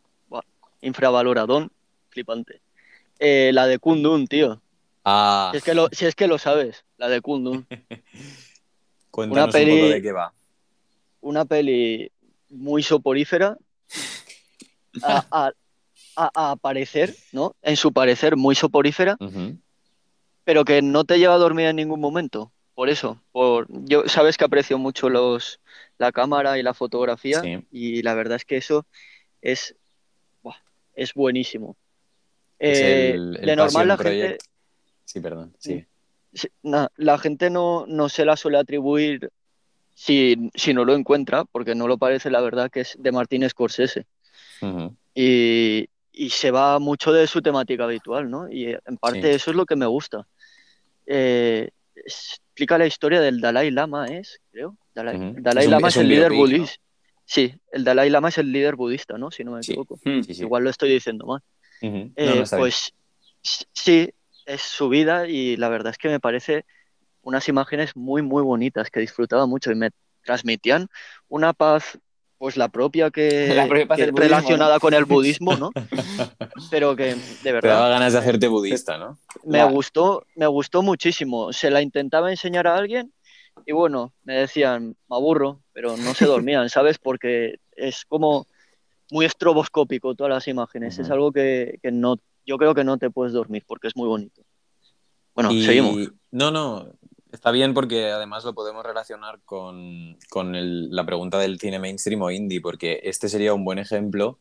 infravaloradón flipante. Eh, la de Kundun, tío. Ah. Si es, que lo, si es que lo sabes, la de Kundun. Cuéntanos una peli, un poco de qué va. Una peli muy soporífera. A, aparecer, ¿no? En su parecer, muy soporífera. Pero que no te lleva a dormir en ningún momento. Por eso. Por, yo sabes que aprecio mucho los, la cámara y la fotografía. Y la verdad es que eso es, es buenísimo. Eh, de normal la gente. Sí, perdón. Sí la gente no, se la suele atribuir si, no lo encuentra, porque no lo parece la verdad que es de Martín Scorsese. y, se va mucho de su temática habitual, ¿no? Y en parte eso es lo que me gusta. Eh, explica la historia del Dalai Lama, es, creo. Dalai, Lama es, el líder budista. Sí, el Dalai Lama es el líder budista, ¿no? Si no me equivoco. Igual lo estoy diciendo mal. Eh, pues sí, es su vida y la verdad es que me parece unas imágenes muy, muy bonitas que disfrutaba mucho y me transmitían una paz, pues la propia que, relacionada con el budismo, ¿no? Pero que de verdad. Te daba ganas de hacerte budista, ¿no? Me gustó, me gustó muchísimo. Se la intentaba enseñar a alguien y bueno, me decían, me aburro, pero no se dormían, ¿sabes? Porque es como muy estroboscópico todas las imágenes. Es algo que, que no yo creo que no te puedes dormir porque es muy bonito. Bueno, seguimos. No, no, está bien porque además lo podemos relacionar con, la pregunta del cine mainstream o indie, porque este sería un buen ejemplo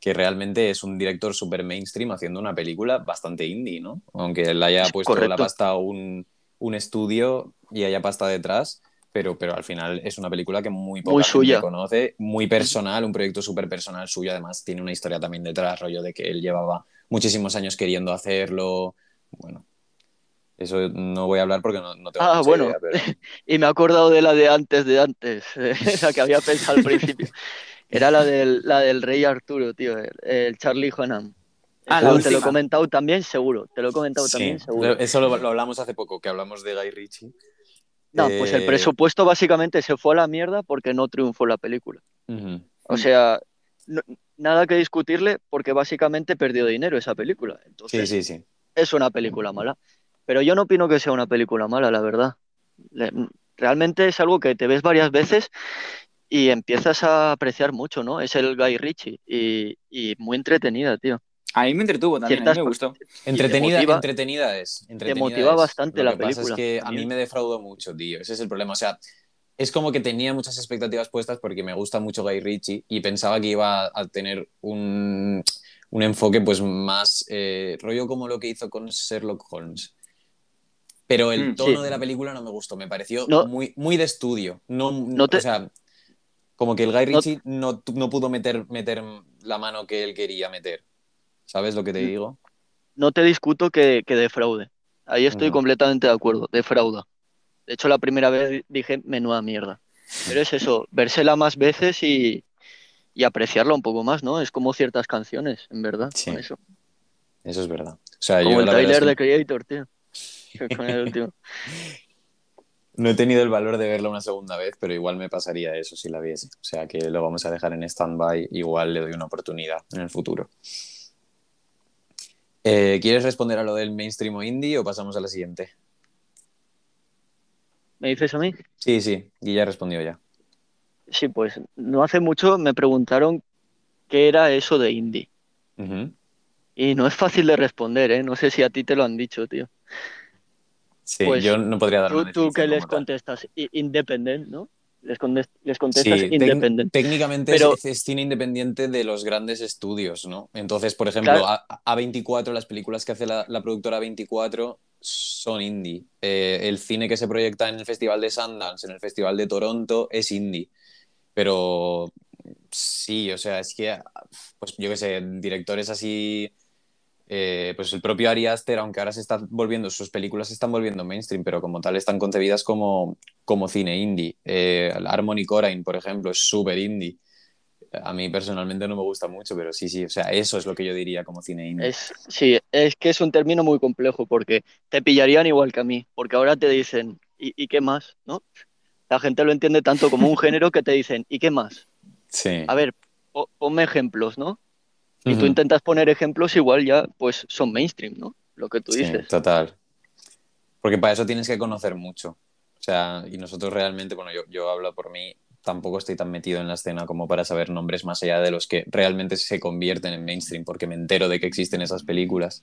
que realmente es un director super mainstream haciendo una película bastante indie, ¿no? Aunque le haya puesto la pasta un, un estudio y haya pasta detrás, pero, pero al final es una película que muy poca gente conoce, muy personal, un proyecto súper personal suyo, además tiene una historia también detrás, rollo de que él llevaba muchísimos años queriendo hacerlo, bueno, eso no voy a hablar porque no, no tengo Ah, bueno, y me he acordado de la de antes de antes, esa que había pensado al principio. Era la del, la del rey Arturo, tío, el, Charlie Hunnam. Ah, te lo he comentado también, seguro. Te lo he comentado también, seguro. Eso lo, lo, hablamos hace poco, que hablamos de Guy Ritchie. No, pues el eh, presupuesto básicamente se fue a la mierda porque no triunfó la película. O sea, nada que discutirle porque básicamente perdió dinero esa película. Entonces, sí, sí, sí. Es una película mala. Pero yo no opino que sea una película mala, la verdad. Realmente es algo que te ves varias veces y empiezas a apreciar mucho, ¿no? Es el Guy Ritchie y, y muy entretenida, tío. A mí me entretuvo también, a mí me gustó. Entretenida, entretenida es. te motiva bastante la película. Pasa es que a mí me defraudó mucho, tío. Ese es el problema. O sea, es como que tenía muchas expectativas puestas porque me gusta mucho Guy Ritchie y pensaba que iba a tener un, un enfoque pues más eh, rollo como lo que hizo con Sherlock Holmes. Pero el mm, tono de la película no me gustó, me pareció muy, muy de estudio. No, O sea, como que el Guy Ritchie no, no pudo meter, meter la mano que él quería meter. ¿Sabes lo que te digo? No te discuto que, que defraude. Ahí estoy completamente de acuerdo, defrauda. De hecho, la primera vez dije, menuda mierda. Pero es eso, vérsela más veces y, y apreciarla un poco más, ¿no? Es como ciertas canciones, en verdad. Sí. eso. eso es verdad. como el trailer de Creator, tío. Con el último. No he tenido el valor de verla una segunda vez, pero igual me pasaría eso si la viese. O sea que lo vamos a dejar en stand-by, igual le doy una oportunidad en el futuro. Eh, ¿Quieres responder a lo del mainstream o indie o pasamos a la siguiente? ¿Me dices a mí? Sí, sí, y ya respondió ya. Sí, pues no hace mucho me preguntaron qué era eso de indie. Y no es fácil de responder, ¿eh? No sé si a ti te lo han dicho, tío. Sí, pues yo no podría dar Tú, tú que les contestas independent, ¿no? les, contestas independiente. Técnicamente es, cine independiente de los grandes estudios, ¿no? Entonces, por ejemplo, a, 24 las películas que hace la, productora 24 son indie. Eh, el cine que se proyecta en el Festival de Sundance, en el Festival de Toronto, es indie. Pero sí, o sea, es que, pues yo qué sé, directores así eh, pues el propio Ari Aster, aunque ahora se está volviendo, sus películas se están volviendo mainstream, pero como tal están concebidas como, como cine indie. Eh, Harmony Corrine, por ejemplo, es súper indie. A mí personalmente no me gusta mucho, pero sí, sí, o sea, eso es lo que yo diría como cine indie. Es, sí, es que es un término muy complejo porque te pillarían igual que a mí, porque ahora te dicen, ¿y, qué más? ¿no? La gente lo entiende tanto como un género que te dicen, ¿y qué más? Sí. A ver, ponme ejemplos, ¿no? Y tú intentas poner ejemplos, igual ya pues son mainstream, ¿no? Lo que tú dices. Sí, total. Porque para eso tienes que conocer mucho. O sea, y nosotros realmente, bueno, yo, yo hablo por mí, tampoco estoy tan metido en la escena como para saber nombres más allá de los que realmente se convierten en mainstream, porque me entero de que existen esas películas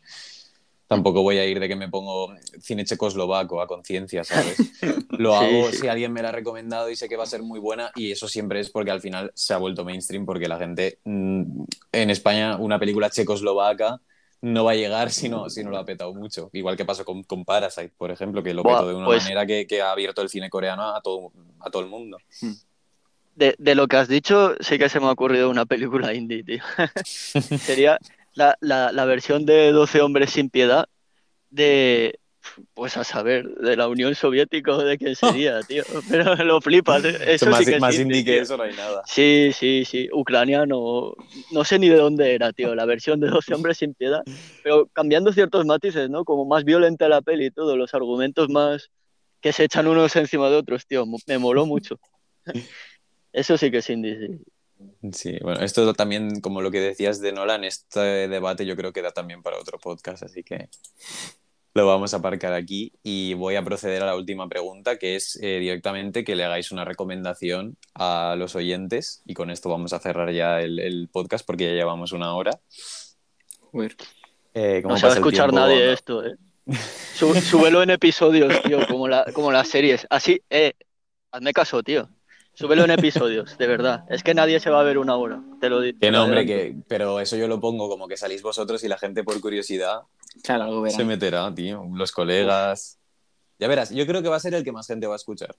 tampoco voy a ir de que me pongo cine checoslovaco a conciencia, ¿sabes? Lo hago si alguien me la ha recomendado y sé que va a ser muy buena y eso siempre es porque al final se ha vuelto mainstream porque la gente mm, en España una película checoslovaca no va a llegar si no, si no lo ha petado mucho. Igual que pasó con, con Parasite, por ejemplo, que lo petó de una pues manera que, que, ha abierto el cine coreano a todo, a todo el mundo. Hmm. De, de, lo que has dicho, sí que se me ha ocurrido una película indie, tío. Sería la, la, la, versión de 12 hombres sin piedad de, pues a saber, de la Unión Soviética o de qué sería, tío. Pero lo flipas, eso más, sí que más indie que eso no hay nada. Sí, sí, sí, ucraniano, no sé ni de dónde era, tío, la versión de 12 hombres sin piedad, pero cambiando ciertos matices, ¿no? Como más violenta la peli y todo, los argumentos más que se echan unos encima de otros, tío, me moló mucho. Eso sí que es indie, sí. Sí, bueno, esto también, como lo que decías de Nolan, este debate yo creo que da también para otro podcast, así que lo vamos a aparcar aquí y voy a proceder a la última pregunta, que es eh, directamente que le hagáis una recomendación a los oyentes y con esto vamos a cerrar ya el, podcast porque ya llevamos una hora. Eh, no se va a escuchar nadie esto, ¿eh? súbelo en episodios, tío, como, la, como las series. Así, eh, hazme caso, tío. Súbelo en episodios, de verdad. Es que nadie se va a ver una hora, te lo digo. Que no, hombre, que, pero eso yo lo pongo como que salís vosotros y la gente por curiosidad claro, se meterá, tío. Los colegas. Ya verás, yo creo que va a ser el que más gente va a escuchar.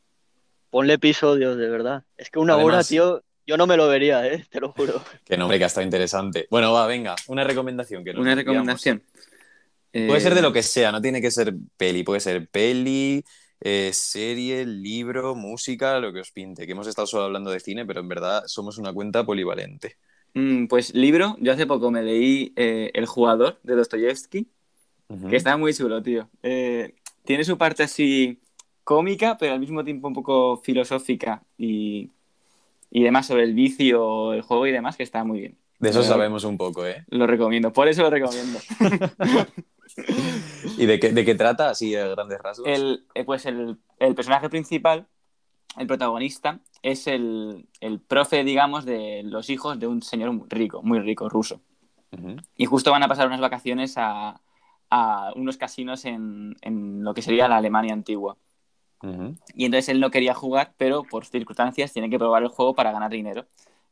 Ponle episodios, de verdad. Es que una hora, tío, yo no me lo vería, ¿eh? te lo juro. Que nombre que ha estado interesante. Bueno, va, venga, una recomendación. Que una recomendación. Puede ser de lo que sea, no tiene que ser peli, puede ser peli, eh, serie, libro, música, lo que os pinte. Que hemos estado solo hablando de cine, pero en verdad somos una cuenta polivalente. Mm, pues libro, yo hace poco me leí eh, El jugador de Dostoyevsky, que está muy chulo, tío. Eh, tiene su parte así cómica, pero al mismo tiempo un poco filosófica y, y demás sobre el vicio, el juego y demás, que está muy bien. De eso sabemos un poco, ¿eh? Lo recomiendo, por eso lo recomiendo. ¿Y de qué, de qué trata, así a grandes rasgos? El, eh, pues el, el, personaje principal, el protagonista, es el, el, profe, digamos, de los hijos de un señor rico, muy rico, ruso. Y justo van a pasar unas vacaciones a, a unos casinos en, en, lo que sería la Alemania antigua. Y entonces él no quería jugar, pero por circunstancias tiene que probar el juego para ganar dinero.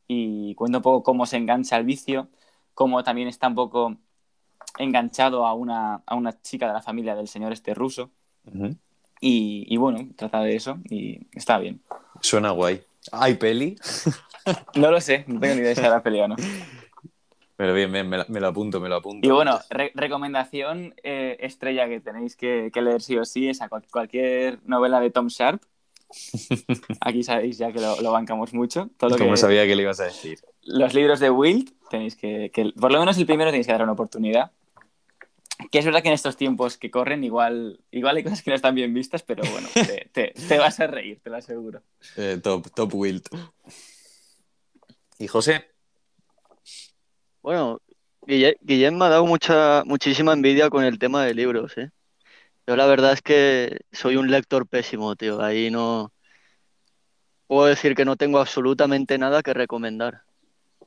Y cuento un poco cómo se engancha al vicio, cómo también está un poco enganchado a una, a una chica de la familia del señor este ruso. y, y, bueno, trata de eso y está bien. Suena guay. ¿Hay peli? no lo sé, no tengo ni idea de si era peli o no. Pero bien, me, me, lo apunto, me lo apunto. Y bueno, recomendación eh, estrella que tenéis que, que, leer sí o sí es a cualquier novela de Tom Sharp. Aquí sabéis ya que lo, lo bancamos mucho. Todo Como sabía que le ibas a decir. Los libros de Wild, tenéis que, que, Por lo menos el primero tenéis que dar una oportunidad. Que es verdad que en estos tiempos que corren igual, igual hay cosas que no están bien vistas, pero bueno, te, te, te vas a reír, te lo aseguro. Eh, top, top Wild. ¿Y José? Bueno, Guillem me ha dado mucha, muchísima envidia con el tema de libros, ¿eh? Yo la verdad es que soy un lector pésimo, tío. Ahí no... Puedo decir que no tengo absolutamente nada que recomendar.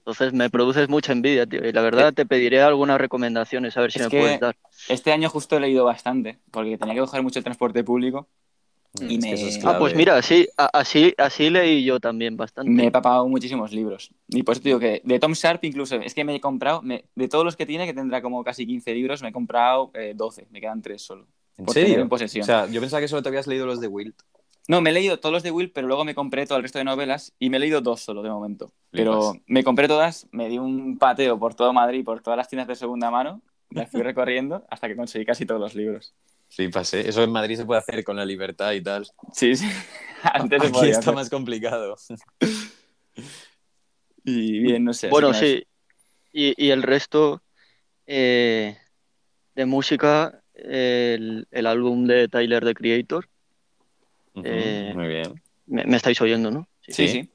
Entonces me produces mucha envidia, tío. Y la verdad te pediré algunas recomendaciones, a ver si me puedes dar. Este año justo he leído bastante, porque tenía que coger mucho transporte público. Mm, y me... ah, pues mira, así, así, así leí yo también bastante. Me he papado muchísimos libros. Y por eso te digo que de Tom Sharp incluso, es que me he comprado, de todos los que tiene, que tendrá como casi 15 libros, me he comprado 12, eh, me quedan 3 solo. ¿En serio? en posesión. O sea, yo pensaba que solo te habías leído los de Wild. No, me he leído todos los de Will, pero luego me compré todo el resto de novelas y me he leído dos solo de momento. Pero me compré todas, me di un pateo por todo Madrid, por todas las tiendas de segunda mano, las fui recorriendo hasta que conseguí casi todos los libros. Flipas, ¿eh? Eso en Madrid se puede hacer con la libertad y tal. Sí, sí. Antes Aquí podía está hacer. más complicado. Y bien, no sé. Bueno, sí. Y, y el resto eh, de música, el, el álbum de Tyler, the Creator, Eh, Muy bien. me, me estáis oyendo, ¿no? Sí, Sí. sí.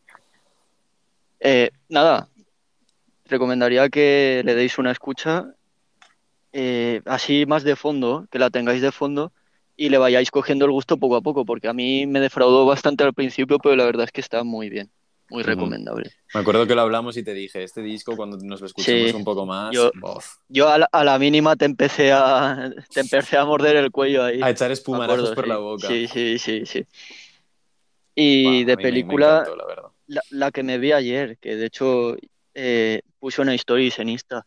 Eh, nada, recomendaría que le deis una escucha eh, así más de fondo, que la tengáis de fondo y le vayáis cogiendo el gusto poco a poco, porque a mí me defraudó bastante al principio, pero la verdad es que está muy bien, muy recomendable. Me acuerdo que lo hablamos y te dije, este disco cuando nos lo escuchemos Sí, un poco más, yo- Yo a la, a la mínima te empecé a, te empecé a morder el cuello ahí. a echar espumarajos por sí. la boca. Sí, sí, sí, sí. Y de mí me- me película, encantó, la la, la que me vi ayer, que de hecho eh, puse una stories en Insta,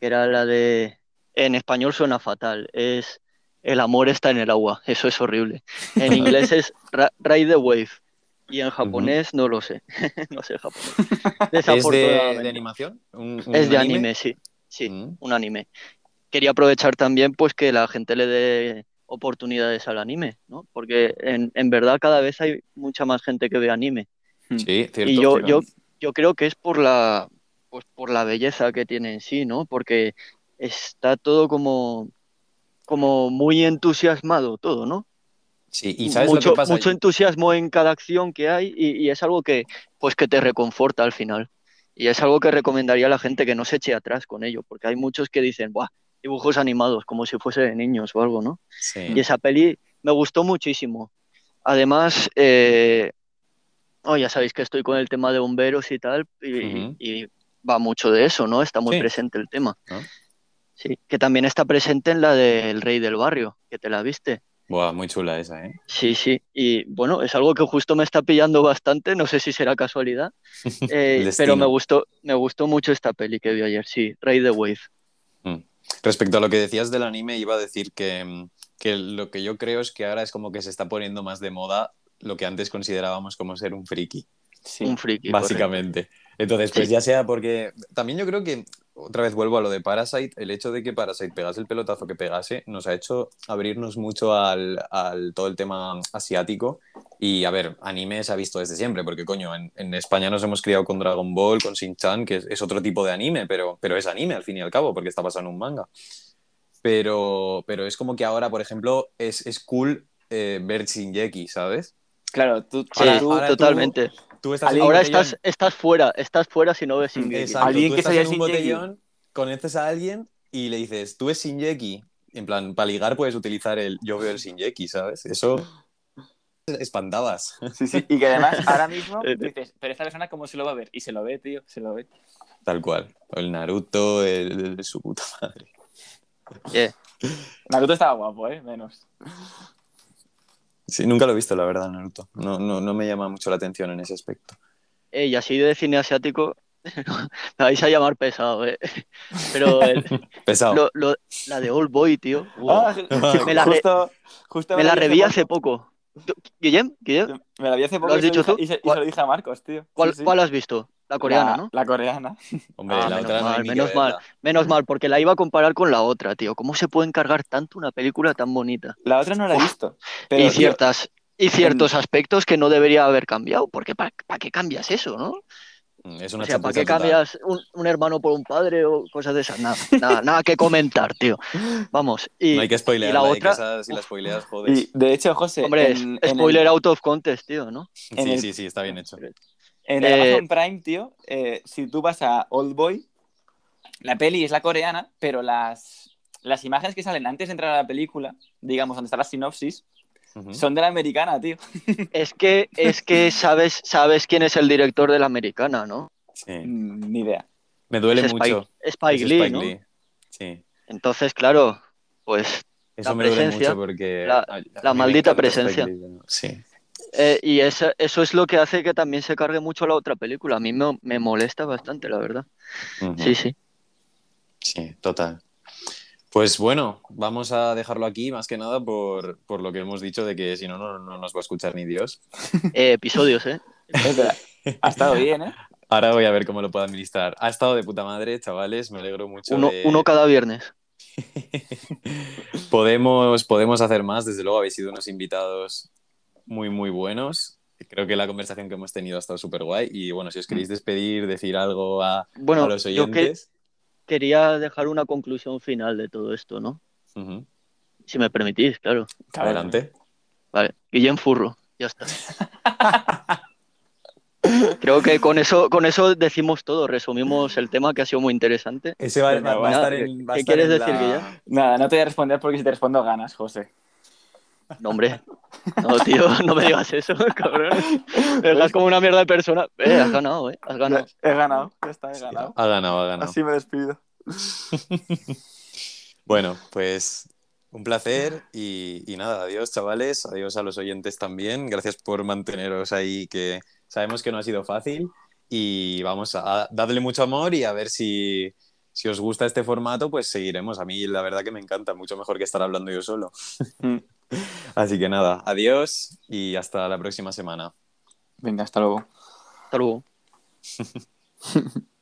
que era la de, en español suena fatal, es El amor está en el agua, eso es horrible. En inglés es Ride the Wave y en japonés no lo sé, no sé japonés. ¿Es de, animación? ¿Un- un Es de anime, sí, sí, Mm. un anime. Quería aprovechar también pues que la gente le dé oportunidades al anime, ¿no? Porque en, en verdad cada vez hay mucha más gente que ve anime. Sí, cierto. Y yo, cierto. yo, yo creo que es por la, pues por la belleza que tiene en sí, ¿no? Porque está todo como, como muy entusiasmado todo, ¿no? Sí, y ¿sabes mucho, lo que pasa? mucho entusiasmo en cada acción que hay y, y es algo que, pues que te reconforta al final. Y es algo que recomendaría a la gente que no se eche atrás con ello, porque hay muchos que dicen, ¡buah! Dibujos animados, como si fuese de niños o algo, ¿no? Sí. Y esa peli me gustó muchísimo. Además, eh, oh, ya sabéis que estoy con el tema de bomberos y tal, y, va mucho de eso, ¿no? Está muy Sí. presente el tema. ¿No? Sí, que también está presente en la del Rey del Barrio, que te la viste. Buah, muy chula esa, ¿eh? Sí, sí. Y bueno, es algo que justo me está pillando bastante, no sé si será casualidad, eh, pero me gustó, me gustó mucho esta peli que vi ayer, sí, Rey the Wave. Respecto a lo que decías del anime, iba a decir que, mm, que lo que yo creo es que ahora es como que se está poniendo más de moda lo que antes considerábamos como ser un friki, Sí. Un friki. correcto. Entonces, pues ya sea porque... También yo creo que, otra vez vuelvo a lo de Parasite, el hecho de que Parasite pegase el pelotazo que pegase nos ha hecho abrirnos mucho al, al todo el tema asiático. Y a ver, anime se ha visto desde siempre, porque coño, en, en España nos hemos criado con Dragon Ball, con Shin-Chan, que es, es otro tipo de anime, pero, pero es anime al fin y al cabo, porque está basado en un manga. Pero, pero es como que ahora, por ejemplo, es, es cool eh, ver Shinjeki, ¿sabes? Claro, tú, Sí, ahora- ahora totalmente. Tú estás en un Ahora estás, estás fuera, estás fuera si no ves Shingeki. Exacto, Alguien tú que estás en un botellón, conoces a alguien y le dices, tú es Shinjeki. En plan, para ligar puedes utilizar el yo veo el Shinjeki, ¿sabes? Eso espantabas. Sí, sí. Y que además ahora mismo Eh, dices, pero esta persona cómo se lo va a ver. Y se lo ve, tío, se lo ve. Tal cual. O el Naruto, el, el de su puta madre. Yeah. Naruto estaba guapo, ¿eh? Menos. Sí, nunca lo he visto, la verdad, Naruto. No, no, no me llama mucho la atención en ese aspecto. Y así de cine asiático, me vais a llamar pesado, ¿eh? Pero el- Pesado. lo- lo- la de Old Boy, tío. wow. Ah, Me la re- justo, justo me la vi reví hace poco. ¿Tú- ¿Guillem? ¿Guillem? Me la vi hace poco has y se dicho lo tú? dije- y se, y se ¿Cuál- lo dije a Marcos, tío. ¿Cuál, Sí, sí. cuál has visto? La coreana, La- ¿no? La coreana. Hombre, Ah, la menos otra no hay mal, menos mal. Menos mal, porque la iba a comparar con la otra, tío. ¿Cómo se puede encargar tanto una película tan bonita? La otra no la he visto. Pero, y tío, ciertas y ciertos aspectos que no debería haber cambiado, porque ¿para qué cambias eso, no? Es O una sea, ¿para qué total. cambias un, un hermano por un padre o cosas de esas? Nada, nada, nada que comentar, tío. Vamos, y, No hay que y spoilearla, la eh, otra, si la spoileas, jodes. y de hecho, José, hombre, en, es- en spoiler el, out of context, tío, ¿no? en Sí, el- sí, sí, está bien hecho. en Eh, Amazon Prime, tío, eh, si tú vas a Old Boy, la peli es la coreana, pero las, las imágenes que salen antes de entrar a la película, digamos, donde está la sinopsis, Son de la americana, tío. Es que, es que sabes, sabes quién es el director de la americana, ¿no? Sí. Mm, Ni idea. Me duele Es mucho. Spike Es Lee, Spike ¿no? Lee. Sí. Entonces, claro, pues Eso La me duele presencia, mucho porque. la- maldita presencia. Lee, Sí. Eh, y eso, eso es lo que hace que también se cargue mucho la otra película. A mí me, me molesta bastante, la verdad. Sí, sí. Sí, total. Pues bueno, vamos a dejarlo aquí más que nada por, por lo que hemos dicho de que si no, no, no nos va a escuchar ni Dios. Eh, episodios, ¿eh? ha estado bien, ¿eh? Ahora voy a ver cómo lo puedo administrar. Ha estado de puta madre, chavales, me alegro mucho. Uno, de... uno cada viernes. podemos, podemos hacer más, desde luego habéis sido unos invitados muy, muy buenos. Creo que la conversación que hemos tenido ha estado súper guay. Y bueno, si os queréis despedir, decir algo a, bueno, a los oyentes. Yo que quería dejar una conclusión final de todo esto, ¿no? Uh -huh. Si me permitís, claro. Adelante. Vale, Guillem Furro, ya está. Creo que con eso, con eso decimos todo, resumimos el tema que ha sido muy interesante. Ese va, va, va a estar en. Va ¿Qué estar quieres en decir, la... Guillem? Nada, no te voy a responder porque si te respondo ganas, José. No, hombre. No, tío, no me digas eso, cabrón. Me dejas como una mierda de persona. Eh, has ganado, eh. Has ganado. He ganado, ya está, he ganado. Ha ganado, ha ganado. Así me despido. bueno, pues un placer y, y, nada, adiós chavales, adiós a los oyentes también. Gracias por manteneros ahí, que sabemos que no ha sido fácil y vamos a, a darle mucho amor y a ver si, si os gusta este formato, pues seguiremos. A mí la verdad que me encanta, mucho mejor que estar hablando yo solo. Así que nada, adiós y hasta la próxima semana. Venga, hasta luego. Hasta luego.